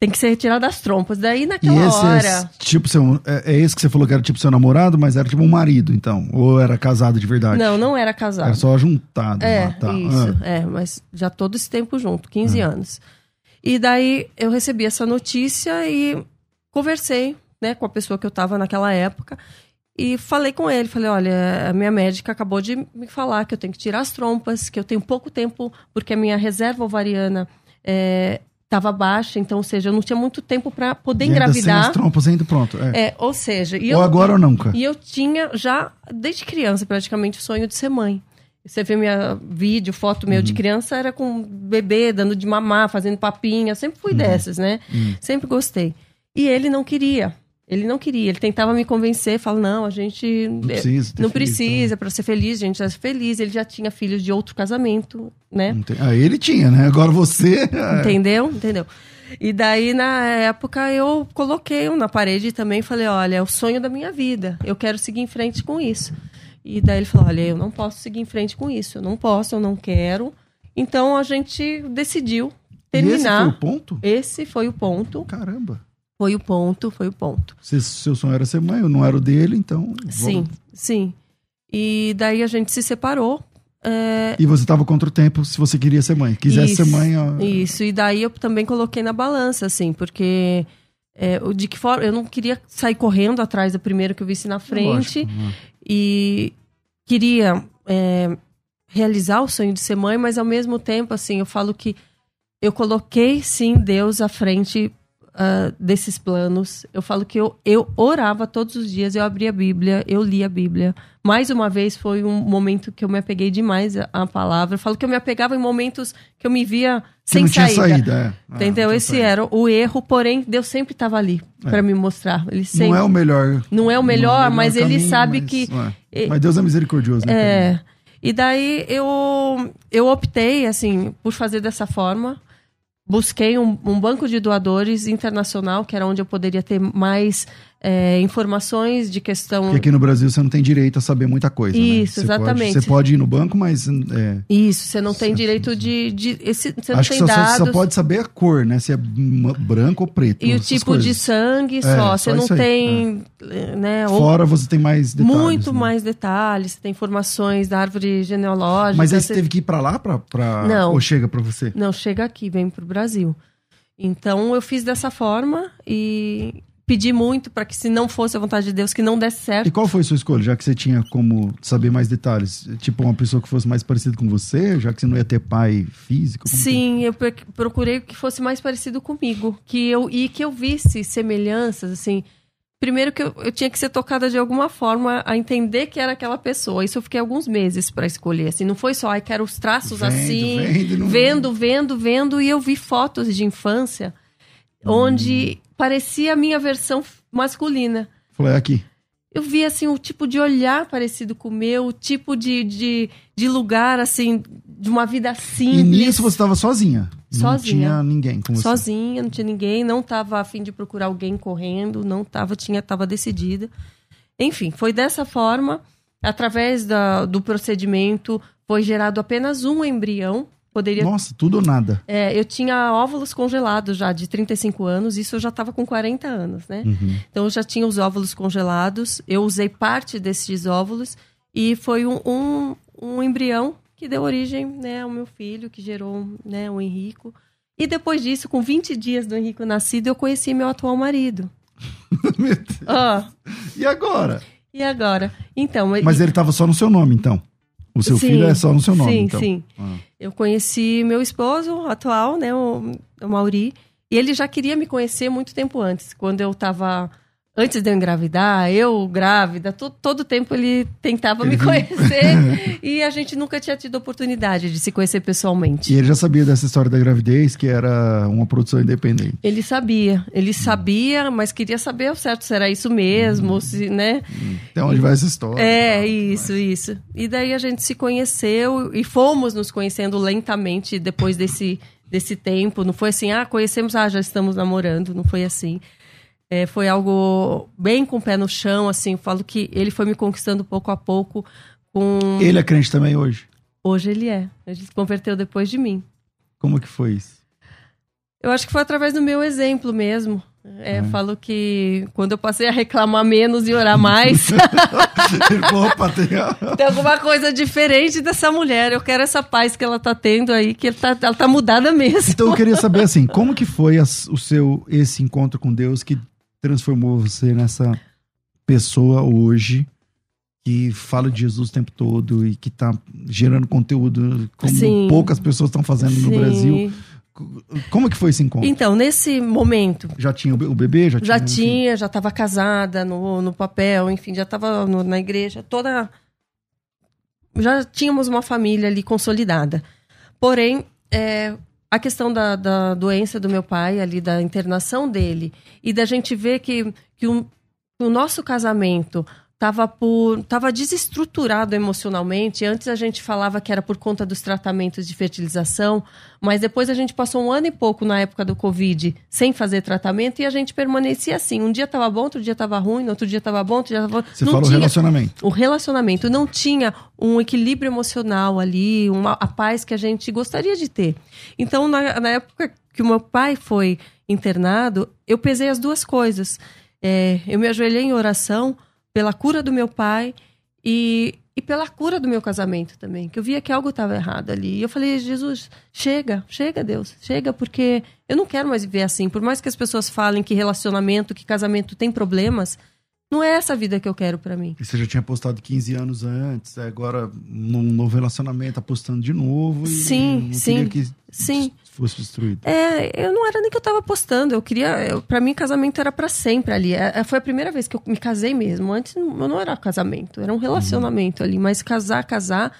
Tem que ser retirado das trompas. Daí naquela e esse é hora. É, tipo seu, é, é, esse que você falou que era tipo seu namorado, mas era tipo um marido, então. Ou era casado de verdade? Não, não era casado. Era só juntado. É, tá. isso. Ah. É, mas já todo esse tempo junto 15 ah. anos. E daí eu recebi essa notícia e conversei né, com a pessoa que eu estava naquela época e falei com ele, falei, olha, a minha médica acabou de me falar que eu tenho que tirar as trompas, que eu tenho pouco tempo, porque a minha reserva ovariana estava é, baixa, então, ou seja, eu não tinha muito tempo para poder e engravidar. Sem as trompas ainda pronto. É. é ou seja... ou eu, agora ou nunca. E eu tinha já, desde criança, praticamente, o sonho de ser mãe. Você vê minha vídeo, foto meu uhum. de criança, era com bebê, dando de mamar, fazendo papinha. Sempre fui uhum. dessas, né? Uhum. Sempre gostei. E ele não queria. Ele não queria. Ele tentava me convencer, falou: não, a gente não precisa, não precisa para ser feliz, a gente já é feliz. Ele já tinha filhos de outro casamento, né? Ah, ele tinha, né? Agora você. É. Entendeu? Entendeu? E daí, na época, eu coloquei um na parede também falei: olha, é o sonho da minha vida. Eu quero seguir em frente com isso. E daí ele falou: Olha, eu não posso seguir em frente com isso, eu não posso, eu não quero. Então a gente decidiu terminar. E esse foi o ponto? Esse foi o ponto. Caramba. Foi o ponto, foi o ponto. Se seu sonho era ser mãe, eu não era o dele, então. Sim, sim. E daí a gente se separou. É... E você estava contra o tempo se você queria ser mãe. Quisesse isso, ser mãe. Ó... Isso, e daí eu também coloquei na balança, assim, porque. É, de que forma eu não queria sair correndo atrás do primeiro que eu visse na frente Lógico, né? E queria é, realizar o sonho de ser mãe, mas ao mesmo tempo, assim, eu falo que eu coloquei sim Deus à frente uh, desses planos. Eu falo que eu, eu orava todos os dias, eu abria a Bíblia, eu lia a Bíblia. Mais uma vez foi um momento que eu me apeguei demais à palavra. Eu falo que eu me apegava em momentos que eu me via sem não saída. Tinha saída é. Entendeu? Ah, Esse saída. era o erro, porém Deus sempre estava ali é. para me mostrar. Ele sempre... Não é o melhor. Não é o melhor, é o melhor mas caminho, ele sabe mas, que. É. Mas Deus é misericordioso. Né, é. E daí eu, eu optei, assim, por fazer dessa forma. busquei um, um, banco de doadores internacional, que era onde eu poderia ter mais é, informações de questão. Porque aqui no Brasil você não tem direito a saber muita coisa. Né? Isso, né? exatamente. Pode, você pode ir no banco, mas. É... Isso, você não tem direito de. de esse, você Acho não tem que só, dados. só pode saber a cor, né? Se é branco ou preto. E o tipo coisas. de sangue só. É, você só não tem. É. Né, Fora você tem mais detalhes. Muito né? mais detalhes. Você tem informações da árvore genealógica. Mas aí você teve que ir para lá? Pra, pra... Não. Ou chega para você? Não, chega aqui, vem pro Brasil. Então eu fiz dessa forma e pedi muito para que se não fosse a vontade de Deus que não desse certo. E qual foi a sua escolha, já que você tinha como saber mais detalhes? Tipo uma pessoa que fosse mais parecida com você, já que você não ia ter pai físico? Sim, que... eu procurei que fosse mais parecido comigo, que eu e que eu visse semelhanças assim primeiro que eu, eu, tinha que ser tocada de alguma forma a entender que era aquela pessoa. Isso eu fiquei alguns meses para escolher. Assim, não foi só, ai, quero os traços vendo, assim, vendo, vendo, vendo, vendo, e eu vi fotos de infância. Onde parecia a minha versão masculina. Falei, é aqui. Eu vi, assim, o tipo de olhar parecido com o meu, o tipo de, de, de lugar, assim, de uma vida simples. E nisso você estava sozinha? Sozinha. Não tinha ninguém com você? Sozinha, não tinha ninguém. Não estava afim de procurar alguém correndo. Não estava, tinha, estava decidida. Enfim, foi dessa forma. Através da, do procedimento, foi gerado apenas um embrião. Poderia... Nossa, tudo ou nada. É, eu tinha óvulos congelados já de 35 anos, isso eu já estava com 40 anos, né? Uhum. Então eu já tinha os óvulos congelados, eu usei parte desses óvulos e foi um, um, um embrião que deu origem né, ao meu filho, que gerou né, o Henrico. E depois disso, com 20 dias do Henrico nascido, eu conheci meu atual marido. meu Deus. Oh. E agora? E agora? Então, Mas ele estava só no seu nome, então? O seu sim, filho é só no seu nome, sim, então? Sim, sim. Ah. Eu conheci meu esposo atual, né, o, o Mauri, e ele já queria me conhecer muito tempo antes, quando eu estava antes de eu engravidar, eu grávida, todo, todo tempo ele tentava me conhecer e a gente nunca tinha tido oportunidade de se conhecer pessoalmente. E ele já sabia dessa história da gravidez, que era uma produção independente? Ele sabia, ele hum. sabia, mas queria saber ao certo se era isso mesmo, hum. se, né? Até onde vai essa história? É, tal, isso, vai. isso. E daí a gente se conheceu e fomos nos conhecendo lentamente depois desse, desse tempo. Não foi assim, ah, conhecemos, ah, já estamos namorando. Não foi assim. É, foi algo bem com o pé no chão, assim. Eu falo que ele foi me conquistando pouco a pouco. Com... Ele é crente também hoje? Hoje ele é. Ele se converteu depois de mim. Como que foi isso? Eu acho que foi através do meu exemplo mesmo. É, é. Falo que quando eu passei a reclamar menos e orar mais. Opa, tem... tem alguma coisa diferente dessa mulher. Eu quero essa paz que ela tá tendo aí, que ela tá, ela tá mudada mesmo. Então eu queria saber assim, como que foi a, o seu esse encontro com Deus que transformou você nessa pessoa hoje que fala de Jesus o tempo todo e que está gerando conteúdo como Sim. poucas pessoas estão fazendo Sim. no Brasil. Como que foi esse encontro? Então, nesse momento. Já tinha o bebê? Já, já tinha, tinha já estava casada no, no papel, enfim, já estava na igreja, toda. Já tínhamos uma família ali consolidada. Porém, é, a questão da, da doença do meu pai, ali, da internação dele, e da gente ver que, que um, o nosso casamento estava por tava desestruturado emocionalmente. Antes a gente falava que era por conta dos tratamentos de fertilização, mas depois a gente passou um ano e pouco na época do Covid sem fazer tratamento e a gente permanecia assim. Um dia estava bom, outro dia estava ruim, outro dia estava bom, outro dia estava Você falou tinha, relacionamento. O relacionamento não tinha um equilíbrio emocional ali, uma a paz que a gente gostaria de ter. Então na, na época que o meu pai foi internado, eu pesei as duas coisas. É, eu me ajoelhei em oração pela cura do meu pai e, e pela cura do meu casamento também, que eu via que algo estava errado ali. E eu falei, Jesus, chega, chega, Deus, chega, porque eu não quero mais viver assim. Por mais que as pessoas falem que relacionamento, que casamento tem problemas, não é essa vida que eu quero para mim. E você já tinha postado 15 anos antes, agora num novo relacionamento apostando de novo. sim, sim. Que sim. fosse destruído. É, eu não era nem que eu tava apostando, eu queria, para mim casamento era para sempre ali. É, é, foi a primeira vez que eu me casei mesmo. Antes eu não era casamento, era um relacionamento uhum. ali, mas casar, casar.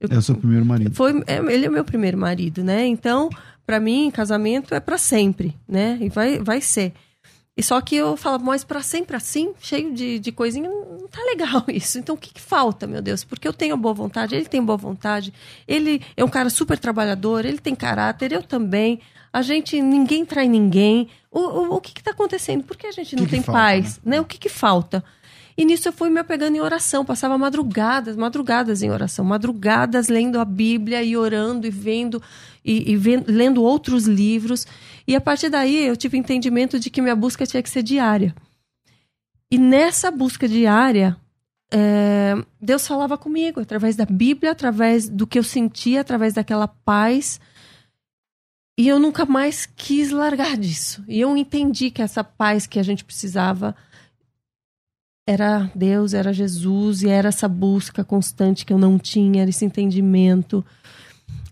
Eu, é o seu primeiro marido. Foi, é, ele é meu primeiro marido, né? Então, para mim, casamento é para sempre, né? E vai, vai ser. E só que eu falava, mas para sempre assim, cheio de, de coisinha, não tá legal isso. Então o que, que, falta, meu Deus? Porque eu tenho boa vontade, ele tem boa vontade, ele é um cara super trabalhador, ele tem caráter, eu também. A gente, ninguém trai ninguém. O, o, o que que tá acontecendo? Por que a gente não que tem que paz? Falta, né? né? O que que falta? E nisso eu fui me apegando em oração, passava madrugadas, madrugadas em oração, madrugadas lendo a Bíblia e orando e vendo e, e vendo, lendo outros livros. E a partir daí eu tive entendimento de que minha busca tinha que ser diária. E nessa busca diária, é, Deus falava comigo através da Bíblia, através do que eu sentia, através daquela paz. E eu nunca mais quis largar disso. E eu entendi que essa paz que a gente precisava era Deus, era Jesus, e era essa busca constante que eu não tinha, era esse entendimento.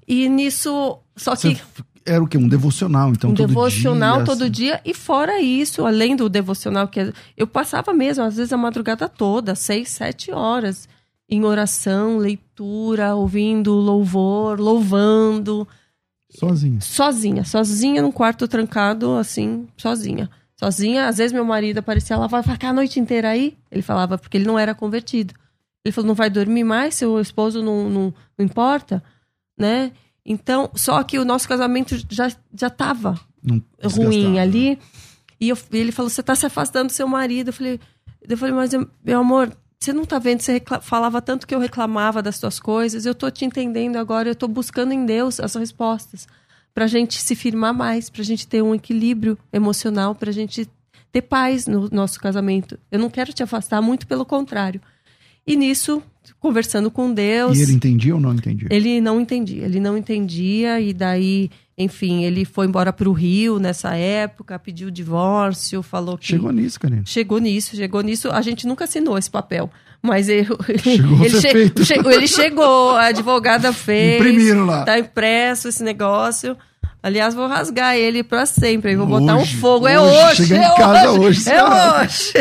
E nisso. Só que. Você era o quê? Um devocional, então, um todo devocional dia, todo assim. dia. E fora isso, além do devocional, que eu passava mesmo, às vezes, a madrugada toda, seis, sete horas, em oração, leitura, ouvindo louvor, louvando. Sozinha? Sozinha, sozinha num quarto trancado, assim, sozinha sozinha. Às vezes meu marido aparecia lá, vai ficar a noite inteira aí? Ele falava, porque ele não era convertido. Ele falou, não vai dormir mais, seu esposo não, não, não importa, né? Então, só que o nosso casamento já, já tava ruim ali. E eu, ele falou, você tá se afastando do seu marido. Eu falei, eu falei mas meu amor, você não tá vendo, você falava tanto que eu reclamava das suas coisas, eu tô te entendendo agora, eu tô buscando em Deus as respostas para a gente se firmar mais, para a gente ter um equilíbrio emocional, para a gente ter paz no nosso casamento. Eu não quero te afastar, muito pelo contrário. E nisso, conversando com Deus. E ele entendia ou não entendia? Ele não entendia. Ele não entendia, e daí, enfim, ele foi embora para o Rio nessa época, pediu divórcio, falou que. Chegou nisso, Karine. Chegou nisso, chegou nisso. A gente nunca assinou esse papel. Mas ele, chegou, ele, che, che, ele chegou, a advogada fez. Imprimiram lá. Tá impresso esse negócio. Aliás, vou rasgar ele para sempre. Vou hoje, botar um fogo. É hoje, é hoje. Chega é em casa hoje. hoje é hoje.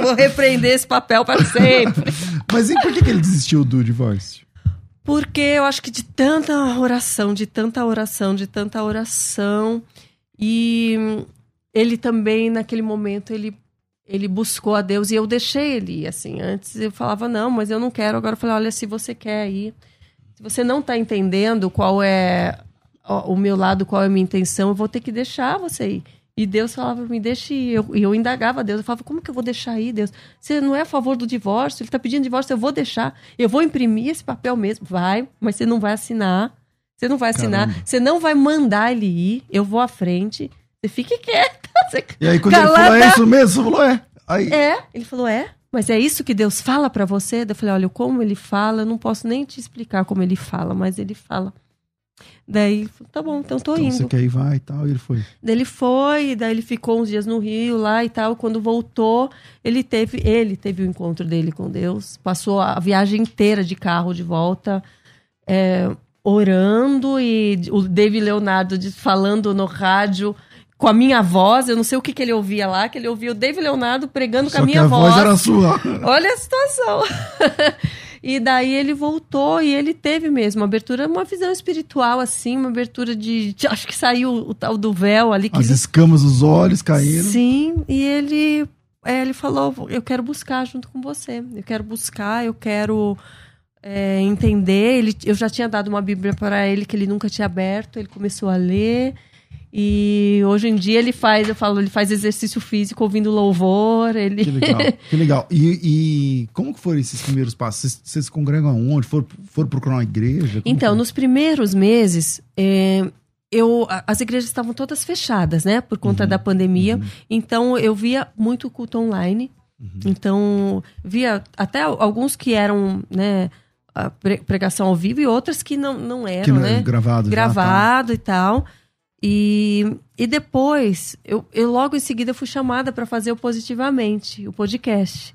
vou repreender esse papel para sempre. Mas e por que ele desistiu do divórcio? Porque eu acho que de tanta oração, de tanta oração, de tanta oração. E ele também, naquele momento, ele ele buscou a Deus e eu deixei ele ir, assim. Antes eu falava, não, mas eu não quero. Agora eu falei, olha, se você quer ir, se você não está entendendo qual é o meu lado, qual é a minha intenção, eu vou ter que deixar você ir. E Deus falava, me deixe ir. Eu, eu indagava a Deus. Eu falava, como que eu vou deixar aí, Deus? Você não é a favor do divórcio? Ele está pedindo divórcio, eu vou deixar. Eu vou imprimir esse papel mesmo. Vai, mas você não vai assinar. Você não vai assinar. Caramba. Você não vai mandar ele ir. Eu vou à frente. Você fique quieto. E aí, quando Calada. ele falou, é isso mesmo? Você falou, é. Aí... É, ele falou, é. Mas é isso que Deus fala para você? Eu falei, olha, como ele fala, eu não posso nem te explicar como ele fala, mas ele fala. Daí, tá bom, então tô então, indo. Você quer ir, vai e tal, e ele foi. Daí ele foi, daí ele ficou uns dias no Rio lá e tal. Quando voltou, ele teve, ele teve o encontro dele com Deus. Passou a viagem inteira de carro de volta, é, orando e o David Leonardo falando no rádio com a minha voz, eu não sei o que, que ele ouvia lá, que ele ouvia o David Leonardo pregando Só com a minha a voz. voz era sua. Olha a situação. e daí ele voltou e ele teve mesmo uma abertura, uma visão espiritual, assim, uma abertura de. de acho que saiu o tal do véu ali. As ele... escamas dos olhos caíram. Sim, e ele, é, ele falou: Eu quero buscar junto com você. Eu quero buscar, eu quero. É, entender, ele, eu já tinha dado uma Bíblia para ele que ele nunca tinha aberto, ele começou a ler, e hoje em dia ele faz, eu falo, ele faz exercício físico ouvindo louvor. Ele... Que legal, que legal. E, e como que foram esses primeiros passos? Vocês, se congregam aonde? Foram, foram procurar uma igreja? Como então, nos primeiros meses, é, eu, as igrejas estavam todas fechadas, né? Por conta uhum, da pandemia. Uhum. Então, eu via muito culto online. Uhum. Então, via até alguns que eram, né? Pregação ao vivo e outras que não, não eram, que não né? Gravado. Gravado já, tá. e tal. E, e depois, eu, eu logo em seguida fui chamada para fazer o Positivamente, o podcast.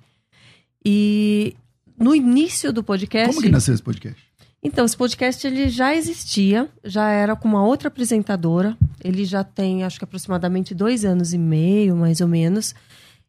E no início do podcast. Como que nasceu esse podcast? Então, esse podcast ele já existia, já era com uma outra apresentadora. Ele já tem, acho que aproximadamente dois anos e meio, mais ou menos.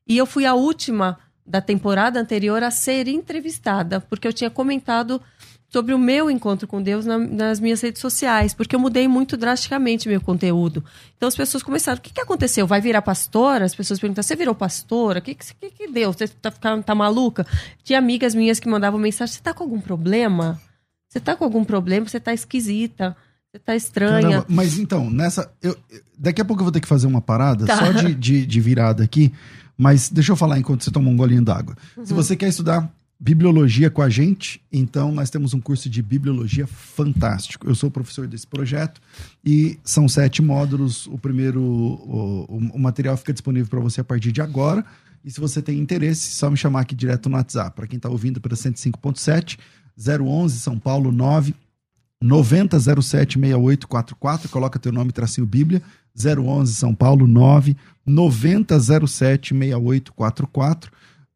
E eu fui a última da temporada anterior a ser entrevistada, porque eu tinha comentado sobre o meu encontro com Deus na, nas minhas redes sociais, porque eu mudei muito drasticamente meu conteúdo. Então as pessoas começaram, o que, que aconteceu? Vai virar pastora? As pessoas perguntam, você virou pastora? O que, que, que deu? Você tá, ficando, tá maluca? Tinha amigas minhas que mandavam mensagem, você tá com algum problema? Você tá com algum problema? Você tá esquisita? Você tá estranha? Caramba, mas então, nessa. Eu, daqui a pouco eu vou ter que fazer uma parada, tá. só de, de, de, virada aqui. Mas deixa eu falar enquanto você toma um golinho d'água. Uhum. Se você quer estudar bibliologia com a gente, então nós temos um curso de bibliologia fantástico. Eu sou professor desse projeto e são sete módulos. O primeiro, o, o material fica disponível para você a partir de agora. E se você tem interesse, só me chamar aqui direto no WhatsApp. Para quem está ouvindo pela 105.7, 011 São Paulo 9 90076844, coloca teu nome tracinho Bíblia, 011 São Paulo 9 90076844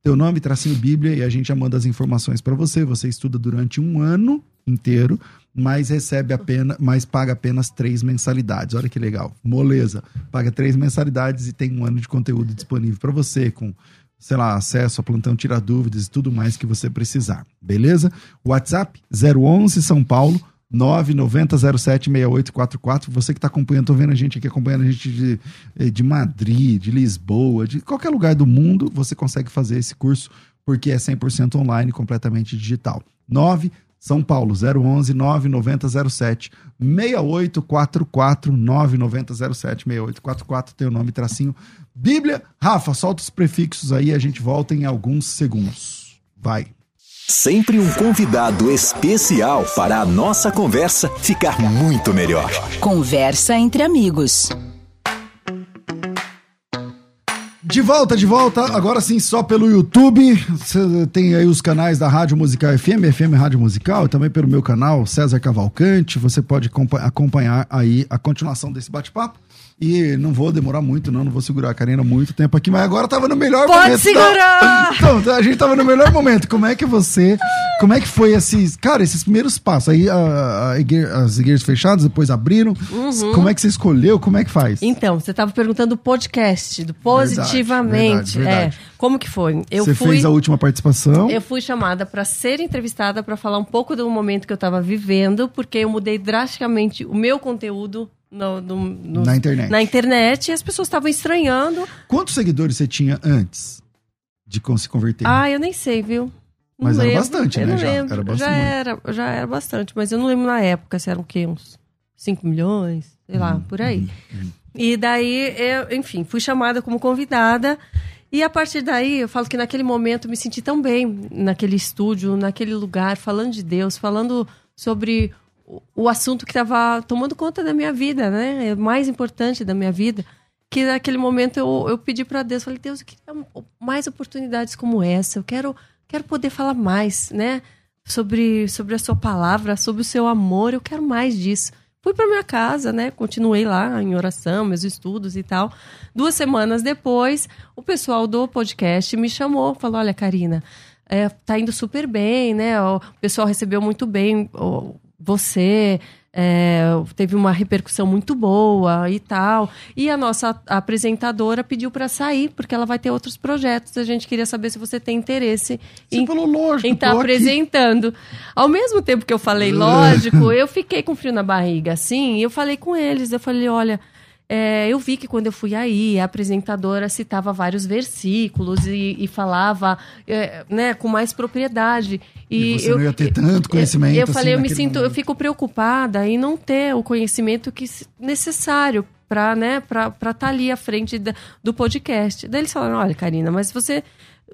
teu nome, tracinho Bíblia, e a gente já manda as informações para você. Você estuda durante um ano inteiro, mas recebe apenas, mas paga apenas três mensalidades. Olha que legal. Moleza. Paga três mensalidades e tem um ano de conteúdo disponível para você, com, sei lá, acesso a plantão, tirar dúvidas e tudo mais que você precisar. Beleza? WhatsApp 011 São Paulo 990076844. Você que está acompanhando, estou vendo a gente aqui acompanhando a gente de, eh, de Madrid, de Lisboa, de qualquer lugar do mundo, você consegue fazer esse curso porque é 100% online, completamente digital. 9 São Paulo 011 9907 6844 9907 6844 tem o nome tracinho Bíblia. Rafa, solta os prefixos aí, a gente volta em alguns segundos. Vai. Sempre um convidado especial para a nossa conversa ficar muito melhor. Conversa entre amigos. De volta, de volta, agora sim só pelo YouTube. Você tem aí os canais da Rádio Musical FM, FM Rádio Musical, e também pelo meu canal César Cavalcante. Você pode acompanhar aí a continuação desse bate-papo. E não vou demorar muito, não, não vou segurar a Karina muito tempo aqui, mas agora tava no melhor Pode momento. Pode segurar! Então, então, a gente tava no melhor momento. Como é que você. Como é que foi esses. Cara, esses primeiros passos? Aí a, a as igrejas fechadas, depois abriram. Uhum. Como é que você escolheu? Como é que faz? Então, você tava perguntando do podcast, do Positivamente. Verdade, verdade. É. Como que foi? Eu você fui, fez a última participação? Eu fui chamada para ser entrevistada para falar um pouco do momento que eu tava vivendo, porque eu mudei drasticamente o meu conteúdo no, no, no, na internet. Na internet e as pessoas estavam estranhando. Quantos seguidores você tinha antes de se converter? Ah, eu nem sei, viu? Não mas lembro. era bastante, eu né? Já lembro. era, bastante. já era, já era bastante, mas eu não lembro na época se eram o quê? Uns 5 milhões, sei lá, uhum, por aí. Uhum, uhum. E daí, eu, enfim, fui chamada como convidada. E a partir daí, eu falo que naquele momento eu me senti tão bem naquele estúdio, naquele lugar, falando de Deus, falando sobre o assunto que estava tomando conta da minha vida, né? É mais importante da minha vida. Que naquele momento eu, eu pedi para Deus, falei, Deus, eu queria mais oportunidades como essa. Eu quero, quero poder falar mais, né? Sobre, sobre a sua palavra, sobre o seu amor. Eu quero mais disso. Fui para minha casa, né? Continuei lá em oração, meus estudos e tal. Duas semanas depois, o pessoal do podcast me chamou, falou: Olha, Karina, é, tá indo super bem, né? O pessoal recebeu muito bem o, você é, teve uma repercussão muito boa e tal. E a nossa apresentadora pediu para sair, porque ela vai ter outros projetos. A gente queria saber se você tem interesse você em, falou, lógico, em estar tá apresentando. Ao mesmo tempo que eu falei, lógico, eu fiquei com frio na barriga, assim, e eu falei com eles, eu falei, olha, é, eu vi que quando eu fui aí, a apresentadora citava vários versículos e, e falava é, né, com mais propriedade. E, e você eu, não ia ter tanto conhecimento. Eu, eu falei, assim, eu me sinto, momento. eu fico preocupada em não ter o conhecimento que necessário para né, estar tá ali à frente da, do podcast. Daí eles falaram: olha, Karina, mas você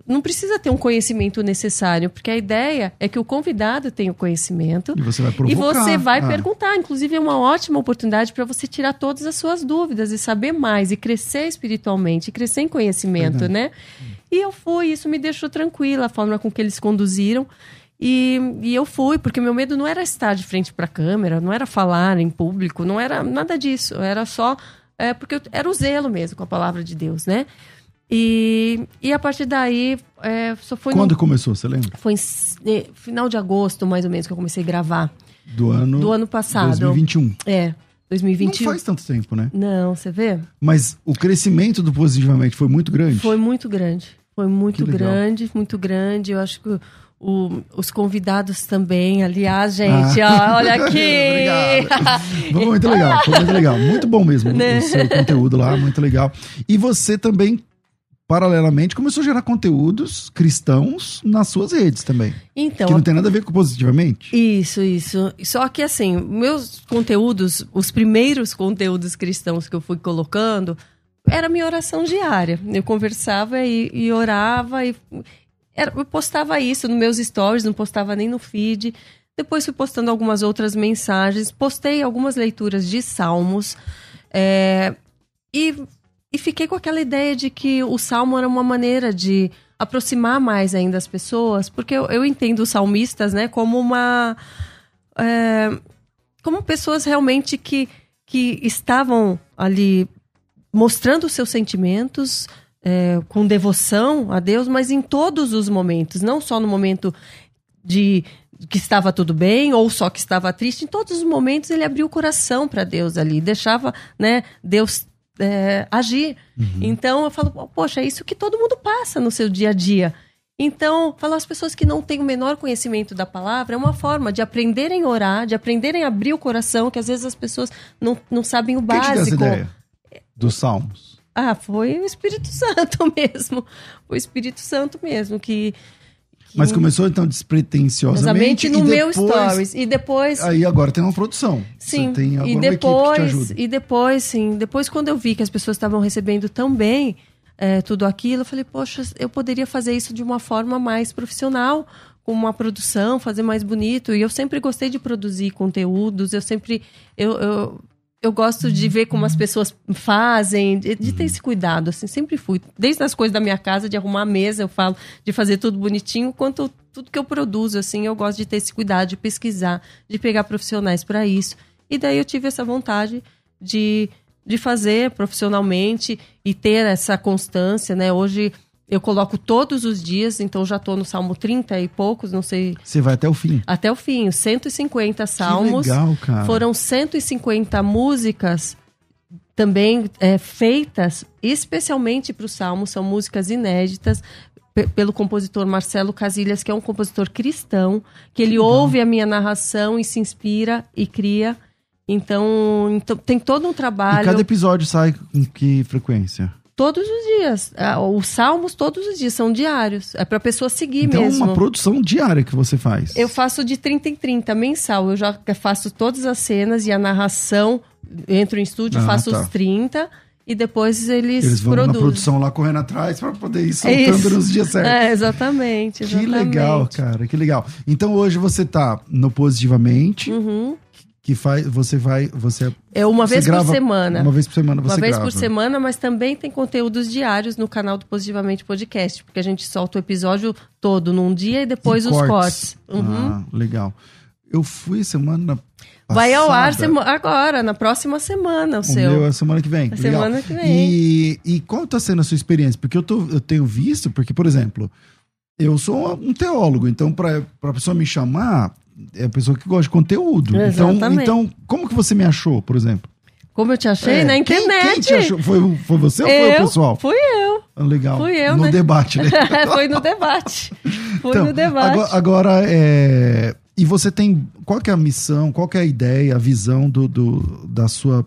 não precisa ter um conhecimento necessário, porque a ideia é que o convidado tenha o conhecimento e você vai, provocar. E você vai ah. perguntar. Inclusive, é uma ótima oportunidade para você tirar todas as suas dúvidas e saber mais, e crescer espiritualmente, e crescer em conhecimento, Verdade. né? E eu fui, isso me deixou tranquila, a forma com que eles conduziram. E, e eu fui, porque meu medo não era estar de frente para a câmera, não era falar em público, não era nada disso. Era só. É, porque eu, era o zelo mesmo com a palavra de Deus, né? E, e a partir daí, é, só foi. Quando no, começou, você lembra? Foi em final de agosto, mais ou menos, que eu comecei a gravar. Do ano. Do ano passado. 2021. É. 2021. Não faz tanto tempo, né? Não, você vê? Mas o crescimento do Positivamente foi muito grande? Foi muito grande. Foi muito grande, muito grande. Eu acho que o, os convidados também. Aliás, gente, ah. ó, olha aqui. foi muito legal, foi muito legal. Muito bom mesmo né? o seu conteúdo lá, muito legal. E você também paralelamente, começou a gerar conteúdos cristãos nas suas redes também. Então. Que não tem nada a ver com positivamente. Isso, isso. Só que assim, meus conteúdos, os primeiros conteúdos cristãos que eu fui colocando, era minha oração diária. Eu conversava e, e orava e era, eu postava isso nos meus stories, não postava nem no feed. Depois fui postando algumas outras mensagens, postei algumas leituras de salmos. É, e e fiquei com aquela ideia de que o salmo era uma maneira de aproximar mais ainda as pessoas, porque eu, eu entendo os salmistas, né, como uma. É, como pessoas realmente que, que estavam ali mostrando seus sentimentos é, com devoção a Deus, mas em todos os momentos, não só no momento de que estava tudo bem ou só que estava triste, em todos os momentos ele abriu o coração para Deus ali, deixava, né, Deus é, agir. Uhum. Então eu falo, poxa, é isso que todo mundo passa no seu dia a dia. Então, falar as pessoas que não têm o menor conhecimento da palavra é uma forma de aprenderem a orar, de aprenderem a abrir o coração, que às vezes as pessoas não, não sabem o básico. Quem te dá essa ideia dos salmos? Ah, foi o Espírito Santo mesmo. O Espírito Santo mesmo que mas começou então despretensiosamente. no meu stories. E depois. Aí agora tem uma produção. Sim. Você tem agora e depois, E depois, sim. Depois, quando eu vi que as pessoas estavam recebendo tão bem é, tudo aquilo, eu falei, poxa, eu poderia fazer isso de uma forma mais profissional com uma produção, fazer mais bonito. E eu sempre gostei de produzir conteúdos, eu sempre. Eu, eu, eu gosto de ver como as pessoas fazem, de, de, ter esse cuidado, assim, sempre fui. Desde as coisas da minha casa, de arrumar a mesa, eu falo, de fazer tudo bonitinho, quanto tudo que eu produzo, assim, eu gosto de ter esse cuidado, de pesquisar, de pegar profissionais para isso. E daí eu tive essa vontade de, de fazer profissionalmente e ter essa constância, né? Hoje eu coloco todos os dias, então já estou no Salmo 30 e poucos, não sei. Você vai até o fim? Até o fim, 150 salmos. Que legal, cara. Foram 150 músicas também é, feitas especialmente para o Salmo, são músicas inéditas pelo compositor Marcelo Casilhas, que é um compositor cristão, que ele ouve a minha narração e se inspira e cria. Então, então tem todo um trabalho. E cada episódio sai com que frequência? Todos os dias. Ah, os salmos todos os dias são diários. É para a pessoa seguir então, mesmo. Então, uma produção diária que você faz. Eu faço de 30 em 30, mensal. Eu já faço todas as cenas e a narração. Entro em estúdio, ah, faço tá. os 30 e depois eles, eles vão produzem. na produção lá correndo atraz para poder ir soltando é nos dias certos. É, exatamente, exatamente, Que legal, cara, que legal. Então hoje você tá no Positivamente, uhum que faz, você vai, você é uma vez grava, por semana. Uma vez por semana você Uma vez grava. por semana, mas também tem conteúdos diários no canal do Positivamente Podcast, porque a gente solta o episódio todo num dia e depois e os cortes. cortes. Uhum. Ah, legal. Eu fui semana passada. Vai ao ar agora, na próxima semana, o, o seu. Meu é semana que vem. A semana que vem. E, e qual está sendo a sua experiência? Porque eu, tô, eu tenho visto, porque, por exemplo, eu sou um teólogo, então para a pessoa me chamar, é a pessoa que gosta de conteúdo. Então, então, como que você me achou, por exemplo? Como eu te achei? É, na internet. Quem, quem te achou? Foi, foi você ou foi o pessoal? Fui eu. Ah, legal. Fui eu, No né? debate, né? foi no debate. Foi então, no debate. Agora, agora, é... E você tem... Qual é a missão, qual é a ideia, a visão do, do, da, sua,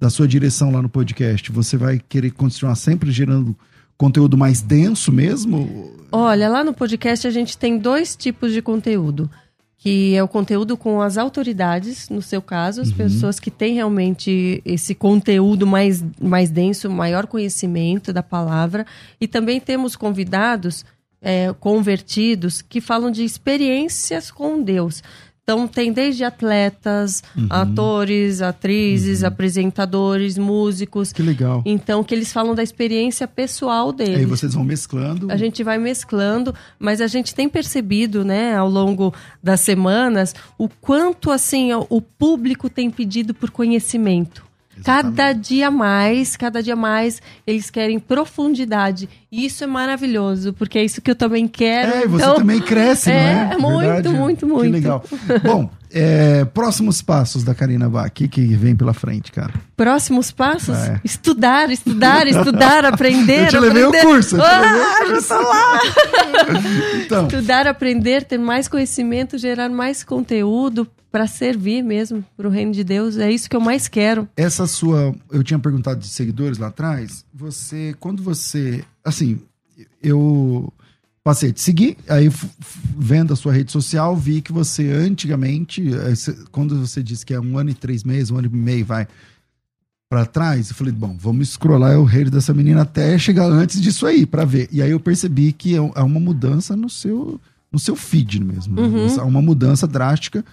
da sua direção lá no podcast? Você vai querer continuar sempre gerando conteúdo mais denso mesmo? Olha, lá no podcast a gente tem dois tipos de conteúdo que é o conteúdo com as autoridades, no seu caso, as uhum. pessoas que têm realmente esse conteúdo mais, mais denso, maior conhecimento da palavra. E também temos convidados é, convertidos que falam de experiências com Deus. Então tem desde atletas, uhum. atores, atrizes, uhum. apresentadores, músicos. Que legal. Então que eles falam da experiência pessoal deles. Aí vocês vão mesclando. A gente vai mesclando, mas a gente tem percebido, né, ao longo das semanas, o quanto assim o público tem pedido por conhecimento. Cada dia mais, cada dia mais, eles querem profundidade. E isso é maravilhoso, porque é isso que eu também quero. É, você então, também cresce, é, não? É, muito, Verdade? muito, muito. Que legal. Bom, É, próximos passos da Karina Bach, o que, que vem pela frente, cara? Próximos passos? É. Estudar, estudar, estudar, aprender. Eu te levei o curso. Ah, já tô lá! então. Estudar, aprender, ter mais conhecimento, gerar mais conteúdo para servir mesmo para o reino de Deus. É isso que eu mais quero. Essa sua, eu tinha perguntado de seguidores lá atrás. Você, quando você, assim, eu passei a te seguir, aí vendo a sua rede social, vi que você antigamente, eh, quando você disse que é um ano e três meses, um ano e meio, vai para trás, eu falei, bom, vamos scrollar o rei dessa menina até chegar antes disso aí, para ver. E aí eu percebi que é, é uma mudança no seu, no seu feed mesmo. Uhum. É uma mudança drástica.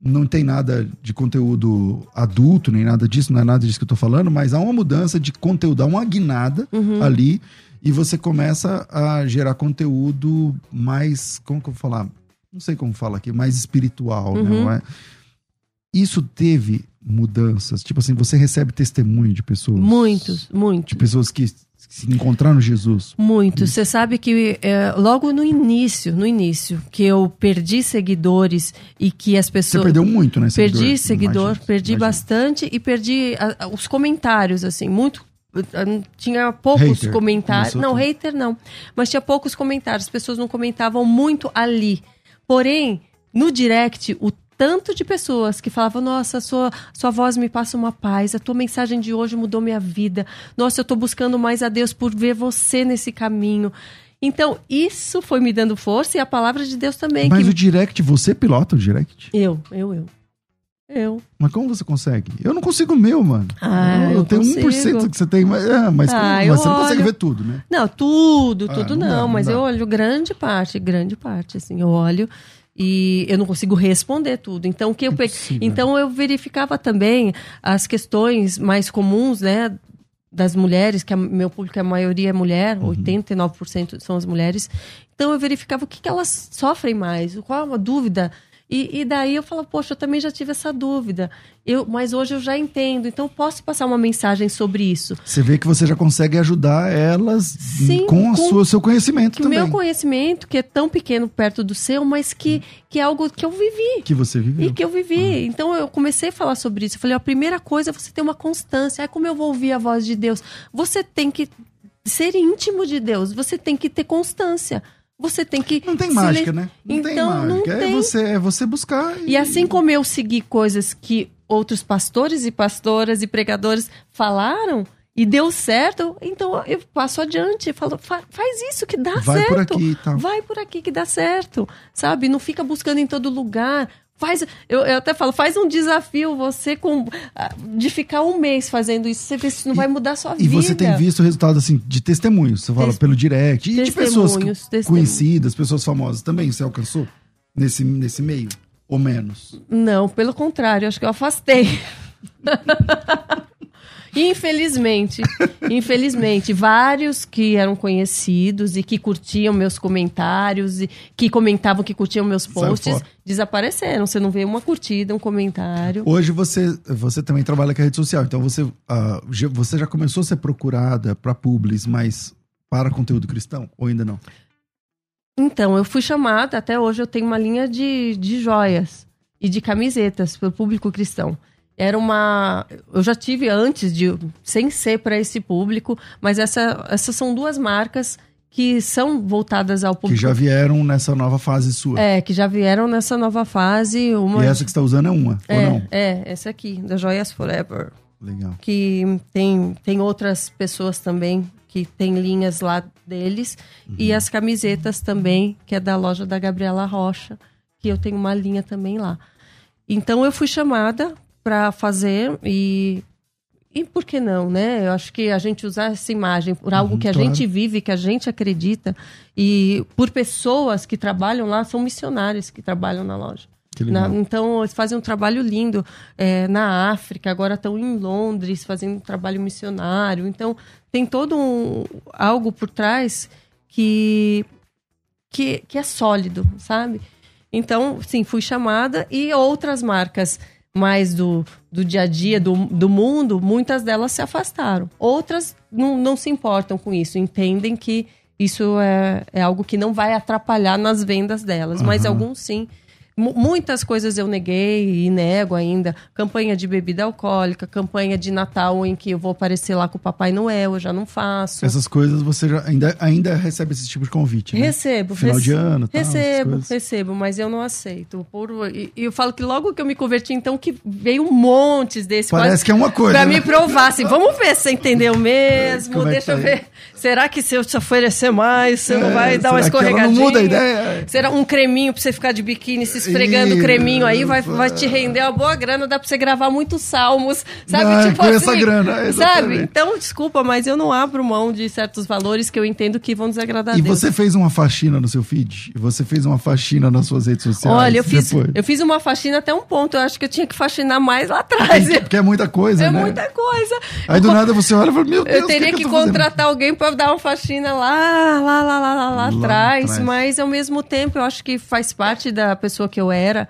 Não tem nada de conteúdo adulto, nem nada disso, não é nada disso que eu tô falando, mas há uma mudança de conteúdo, há uma guinada uhum. ali e você começa a gerar conteúdo mais, como que eu vou falar? Não sei como fala aqui, mais espiritual, né? uhum. né? Isso teve mudanças? Tipo assim, você recebe testemunho de pessoas? Muitos, muitos. De pessoas que se encontraram Jesus? Muitos. Você sabe que é, logo no início, no início, que eu perdi seguidores e que as pessoas... Você perdeu muito, né? Seguidor, perdi seguidor, imagina, perdi imagina. bastante e perdi a, a, os comentários, assim, muito tinha poucos hater. comentários. Não, tudo. hater não. Mas tinha poucos comentários. As pessoas não comentavam muito ali. Porém, no direct, o tanto de pessoas que falavam: Nossa, sua, sua voz me passa uma paz, a tua mensagem de hoje mudou minha vida. Nossa, eu estou buscando mais a Deus por ver você nesse caminho. Então, isso foi me dando força e a palavra de Deus também. Mas que... o direct, você pilota o direct? Eu, eu, eu. Eu. Mas como você consegue? Eu não consigo o meu, mano. Ah, eu, eu, eu tenho consigo. 1% que você tem, mas, é, mas, ah, como, mas você olho... não consegue ver tudo, né? Não, tudo, ah, tudo ah, não, não, dá, mas não eu olho grande parte, grande parte, assim, eu olho e eu não consigo responder tudo. Então, que eu pe... então eu verificava também as questões mais comuns, né, das mulheres, que a, meu público a maioria é mulher, uhum. 89% são as mulheres. Então eu verificava o que, que elas sofrem mais, qual é a dúvida e, e, daí eu falo, poxa, eu também já tive essa dúvida. Eu, mas hoje eu já entendo, então eu posso passar uma mensagem sobre isso. Você vê que você já consegue ajudar elas Sim, com, o seu conhecimento que também. O meu conhecimento, que é tão pequeno perto do seu, mas que, que é algo que eu vivi. Que você viveu. E que eu vivi. Uhum. Então eu comecei a falar sobre isso. Eu falei, a primeira coisa é você ter uma constância. É como eu vou ouvir a voz de Deus. Você tem que ser íntimo de Deus, você tem que ter constância você tem que. Não tem mágica, né? Não então, tem mágica. Não é, tem. Você, é você buscar. E... e assim como eu segui coisas que outros pastores e pastoras e pregadores falaram e deu certo, então eu passo adiante, falo, faz isso que dá Vai certo. Vai por aqui, tá. Vai por aqui que dá certo, sabe? Não fica buscando em todo lugar. Faz, eu, eu, até falo, faz um desafio você com ah, de ficar um mês fazendo isso, você vê se não e, vai mudar a sua e vida. E você tem visto o resultado assim de testemunhos, você fala pelo direct e de pessoas que, conhecidas, pessoas famosas também, você alcançou nesse nesse meio ou menos? Não, pelo contrário, acho que eu afastei. Infelizmente, infelizmente, vários que eram conhecidos e que curtiam meus comentários e que comentavam que curtiam meus posts desapareceram. Você não vê uma curtida, um comentário. Hoje você, você também trabalha com a rede social, então você, uh, você já começou a ser procurada para publis, mas para conteúdo cristão ou ainda não? Então, eu fui chamada, até hoje eu tenho uma linha de, de joias e de camisetas para o público cristão era uma. Eu já tive antes de. sem ser para esse público, mas essa, essas são duas marcas que são voltadas ao público. Que já vieram nessa nova fase sua. É, que já vieram nessa nova fase. Uma... E essa que está usando é uma, é, ou não? É, essa aqui, da Joias Forever. Legal. Que tem, tem outras pessoas também que tem linhas lá deles. Uhum. E as camisetas também, que é da loja da Gabriela Rocha, que eu tenho uma linha também lá. Então eu fui chamada para fazer e e por que não, né? Eu acho que a gente usar essa imagem por algo uhum, que a claro. gente vive, que a gente acredita, e por pessoas que trabalham lá, são missionários que trabalham na loja. Na, então, eles fazem um trabalho lindo é, na África, agora estão em Londres fazendo um trabalho missionário. Então, tem todo um, algo por trás que, que, que é sólido, sabe? Então, sim, fui chamada e outras marcas mais do, do dia a dia, do, do mundo, muitas delas se afastaram. Outras não, não se importam com isso, entendem que isso é, é algo que não vai atrapalhar nas vendas delas, uhum. mas alguns sim muitas coisas eu neguei e nego ainda. Campanha de bebida alcoólica, campanha de Natal em que eu vou aparecer lá com o Papai Noel, eu já não faço. Essas coisas você já, ainda, ainda recebe esse tipo de convite, né? Recebo. Final rece de ano, tal, Recebo, recebo, mas eu não aceito. Por, e, e, eu falo que logo que eu me converti, então, que veio um monte desse. Parece que é uma coisa. Pra né? me provar, assim, vamos ver se você entendeu mesmo, Como deixa é eu tá ver. Será que se eu te oferecer mais, você é, não vai dar uma escorregadinha? não muda a ideia? Será um creminho pra você ficar de biquíni se esfregando o creminho aí, vai, vai te render uma boa grana, dá pra você gravar muitos salmos, sabe? Não, tipo com assim, essa grana, exatamente. sabe? Então, desculpa, mas eu não abro mão de certos valores que eu entendo que vão desagradar E Deus. você fez uma faxina no seu feed? Você fez uma faxina nas suas redes sociais? Olha, eu fiz, eu fiz uma faxina até um ponto, eu acho que eu tinha que faxinar mais lá atrás. Porque é muita coisa, é né? É muita coisa. Aí eu, do nada você olha e fala, meu Deus, Eu teria que, que, que contratar alguém dar uma faxina lá, lá, lá, lá, lá, lá, atrás, atrás, mas ao mesmo tempo eu acho que faz parte da pessoa que eu era.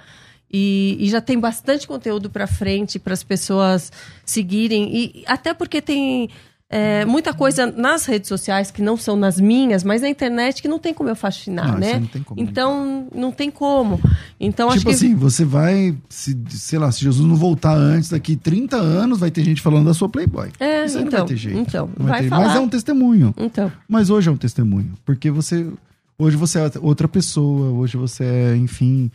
E, e já tem bastante conteúdo para frente para as pessoas seguirem. E até porque tem é, muita coisa nas redes sociais que não são nas minhas, mas na internet que não tem como eu fascinar, não, né? Não tem como, então, não tem como. Então, tipo acho assim, que... você vai, se, sei lá, se Jesus não voltar antes, daqui 30 anos, vai ter gente falando da sua Playboy. É, Isso então, não vai ter jeito. Então, vai, vai ter. Mas é um testemunho. Então. Mas hoje é um testemunho, porque você... Hoje você é outra pessoa, hoje você é, enfim,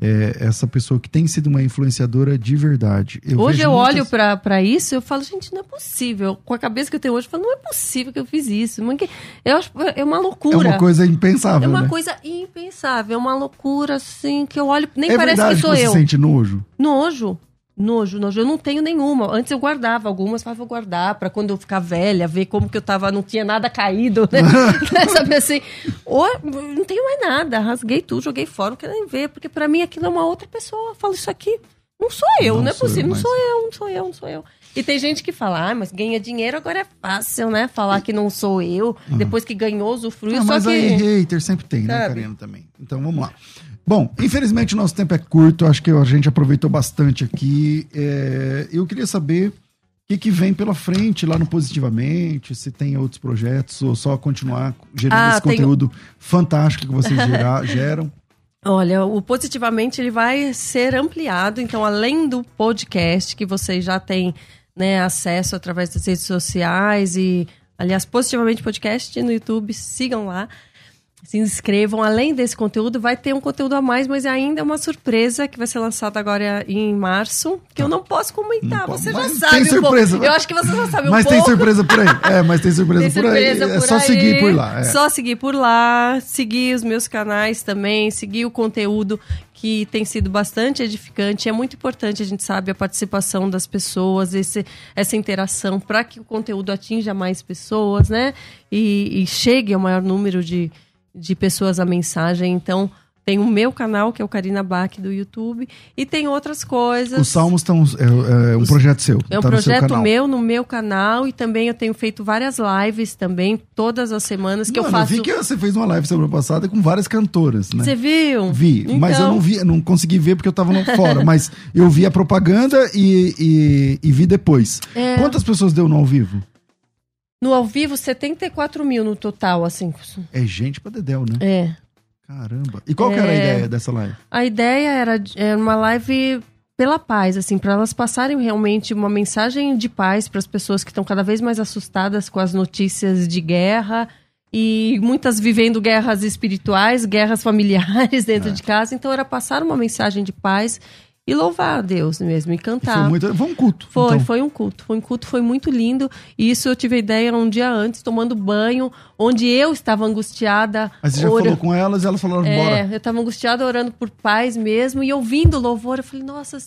é, essa pessoa que tem sido uma influenciadora de verdade. Eu hoje eu muitas... olho para isso e eu falo, gente, não é possível. Com a cabeça que eu tenho hoje, eu falo, não é possível que eu fiz isso. Eu acho é uma loucura. É uma coisa impensável. É uma né? coisa impensável, é uma loucura assim que eu olho, nem é parece que sou que você eu. sente nojo? Nojo. Nojo, nojo. Eu não tenho nenhuma. Antes eu guardava algumas, falava, vou guardar para quando eu ficar velha, ver como que eu tava, não tinha nada caído, né? Sabe assim? Ou, não tenho mais nada. Rasguei tudo, joguei fora, não quero nem ver, porque para mim aquilo é uma outra pessoa. Eu falo isso aqui. Não sou eu, não, não é possível. Não sou eu, não sou eu, não sou eu. E tem gente que fala, ah, mas ganha dinheiro agora é fácil, né? Falar que não sou eu, uhum. depois que ganhou, usufruiu, não, só mas que... aí hater sempre tem, né, Karina, também. Então, vamos lá. Bom, infelizmente o nosso tempo é curto, acho que a gente aproveitou bastante aqui. É, eu queria saber o que, que vem pela frente lá no Positivamente, se tem outros projetos ou só continuar gerando Ah, esse conteúdo fantástico que vocês gera- geram. Olha, o Positivamente ele vai ser ampliado, então além do podcast que vocês já têm né, acesso através das redes sociais e, aliás, Positivamente Podcast no YouTube, sigam lá, se inscrevam. Além desse conteúdo, vai ter um conteúdo a mais, mas ainda é uma surpresa que vai ser lançada agora em março, que eu não posso comentar, Não pode, você já mas sabe tem um pouco. surpresa, vai. Eu acho que você já sabe um mas pouco. tem surpresa por aí. É, mas tem surpresa, Tem por aí. é por só aí. seguir por lá. é. Só seguir por lá, seguir os meus canais também, seguir o conteúdo que tem sido bastante edificante. É muito importante, a gente sabe, a participação das pessoas, esse, essa interação para que o conteúdo atinja mais pessoas, né? E, e chegue ao maior número de, de pessoas a mensagem. Então, tem o meu canal, que é o Karina Bach do YouTube, e tem outras coisas. Os Salmos estão. É, é um projeto seu. É um tá no projeto canal. meu no meu canal e também eu tenho feito várias lives também, todas as semanas que eu faço. vi que você fez uma live semana passada com várias cantoras, né? Você viu? Vi, mas eu Então, não vi, não consegui ver porque eu tava no fora, mas eu vi a propaganda e, e, e vi depois. É. Quantas pessoas deu no ao vivo? No ao vivo, 74 mil no total, assim. É gente pra Dedéu, né? É. Caramba. E qual que era a É. ideia dessa live? A ideia era, era uma live pela paz, assim, para elas passarem realmente uma mensagem de paz para as pessoas que estão cada vez mais assustadas com as notícias de guerra e muitas vivendo guerras espirituais, guerras familiares dentro É. de casa. Então era passar uma mensagem de paz e louvar a Deus mesmo e cantar. Foi, muito, foi um culto. Foi, então. foi um culto. Foi um culto, foi muito lindo. E isso eu tive a ideia um dia antes, tomando banho, onde eu estava angustiada. Aí você já falou com elas e elas falaram, É, bora. eu estava angustiada orando por paz mesmo e ouvindo o louvor. Eu falei, nossa,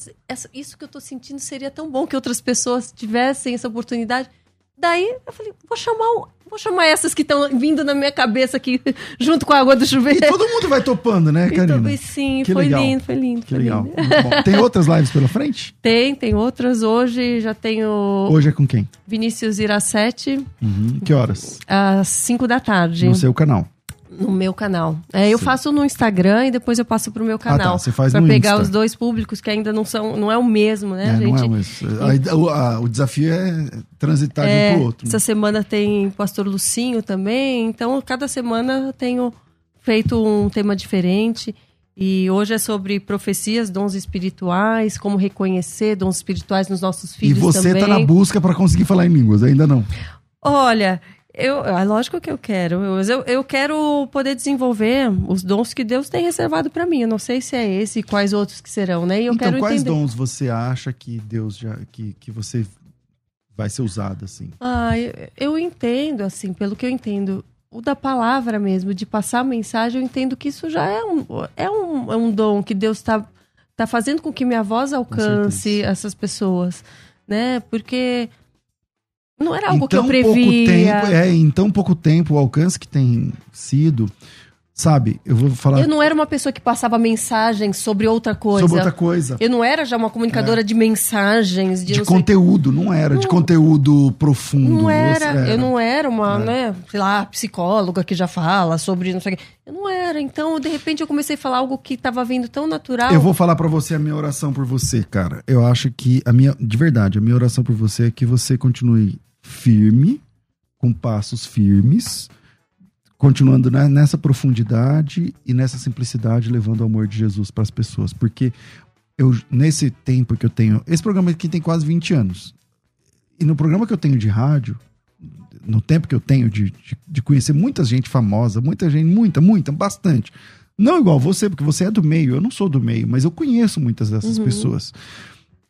isso que eu tô sentindo seria tão bom que outras pessoas tivessem essa oportunidade. Daí eu falei, vou chamar, o- vou chamar essas que estão vindo na minha cabeça aqui, junto com a água do E chuveiro. todo mundo vai topando, né, Karina? e sim, Que foi legal. lindo, foi lindo. Que foi legal. lindo. Tem outras lives pela frente? Tem, tem outras. Hoje já tenho Hoje é com quem? Vinícius Iracete, Uhum. Que horas? às 5 da tarde. No seu canal. No meu canal. É, eu Sim. faço no Instagram e depois eu passo pro meu tá, canal. você faz pra no pegar Insta. os dois públicos que ainda não são, não é o mesmo, né, É, gente? não é, mas a- o, a- o desafio é transitar de É, um pro outro. né? essa semana tem Pastor Lucinho também, então cada semana eu tenho feito um tema diferente E hoje é sobre profecias, dons espirituais, como reconhecer dons espirituais nos nossos filhos E você também. tá na busca para conseguir falar em línguas, ainda não. Olha, eu, é lógico que eu quero. Eu, eu, quero poder desenvolver os dons que Deus tem reservado para mim. Eu não sei se é esse e quais outros que serão, né? Então, quais entender. dons você acha que Deus já que, que você vai ser usado assim? Ah, eu, eu entendo, assim, pelo que eu entendo, o da palavra mesmo, de passar a mensagem, eu entendo que isso já é um, é um, é um dom que Deus está tá fazendo com que minha voz alcance essas pessoas, né? Porque não era algo em que eu previa. pouco tempo, é, em tão pouco tempo o alcance que tem sido, sabe? Eu vou falar Eu não era uma pessoa que passava mensagens sobre outra coisa. sobre outra coisa. Eu não era já uma comunicadora de mensagens, de, De não conteúdo, não era, de Não. conteúdo profundo. Não era, Você eu não era uma, É. né, sei lá, psicóloga que já fala sobre não sei o quê. Eu não era. Então, de repente, eu comecei a falar algo que estava vindo tão natural. Eu vou falar pra você a minha oração por você, cara. Eu acho que a minha, de verdade, a minha oração por você é que você continue firme, com passos firmes, continuando né, nessa profundidade e nessa simplicidade, levando o amor de Jesus para as pessoas, porque eu nesse tempo que eu tenho, esse programa aqui tem quase 20 anos. E no programa que eu tenho de rádio, no tempo que eu tenho de, de, de conhecer muita gente famosa, muita gente, muita, muita, bastante. Não igual você, porque você é do meio, eu não sou do meio, mas eu conheço muitas dessas pessoas.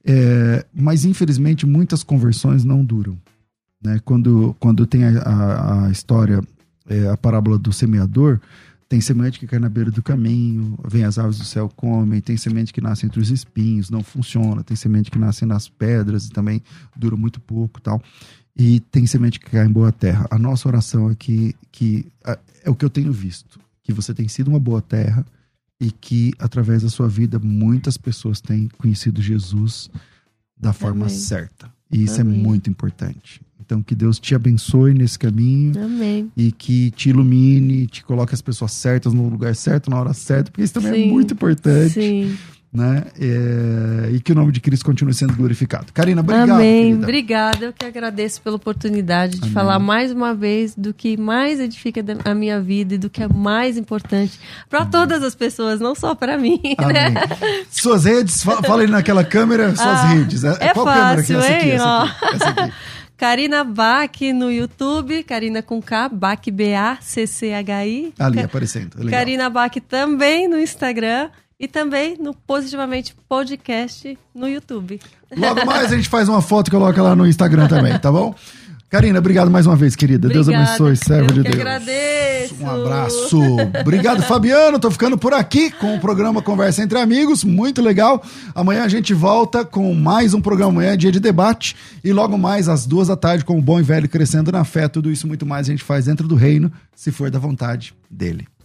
É, mas infelizmente muitas conversões não duram. Né? Quando, quando tem a, a, a história, é, a parábola do semeador, tem semente que cai na beira do caminho, vem as aves do céu comem, tem semente que nasce entre os espinhos, não funciona, tem semente que nasce nas pedras e também dura muito pouco tal. E tem semente que cai em boa terra. A nossa oração é que, que é o que eu tenho visto, que você tem sido uma boa terra e que através da sua vida muitas pessoas têm conhecido Jesus da forma Amém. certa. E isso Amém. é muito importante. Então que Deus te abençoe nesse caminho Amém. e que te ilumine, te coloque as pessoas certas no lugar certo, na hora certa, porque isso também é Sim. muito importante, Sim. Né? É, E que o nome de Cristo continue sendo glorificado. Karina, obrigado, Amém. querida. Obrigada. Eu que agradeço pela oportunidade de Amém. falar mais uma vez do que mais edifica a minha vida e do que é mais importante para todas as pessoas, não só para mim. Né? Suas redes, fa- fala aí naquela câmera, suas Ah, redes. é Qual câmera fácil, que é essa aqui? hein? Essa aqui, essa aqui. Karina Bach no YouTube, Karina com K, Bach B-A-C-C-H-I. Ali, aparecendo. Legal. Karina Bach também no Instagram e também no Positivamente Podcast no YouTube. Logo mais a gente faz uma foto e coloca lá no Instagram também, tá bom? Karina, obrigado mais uma vez, querida. Deus Obrigada. abençoe, servo Eu de que Deus. agradeço. Um abraço. Obrigado, Fabiano. Tô ficando por aqui com o programa Conversa Entre Amigos. Muito legal. Amanhã a gente volta com mais um programa. Amanhã é dia de debate. E logo mais, às duas da tarde, com o bom e velho crescendo na fé. Tudo isso muito mais a gente faz dentro do reino, se for da vontade dele.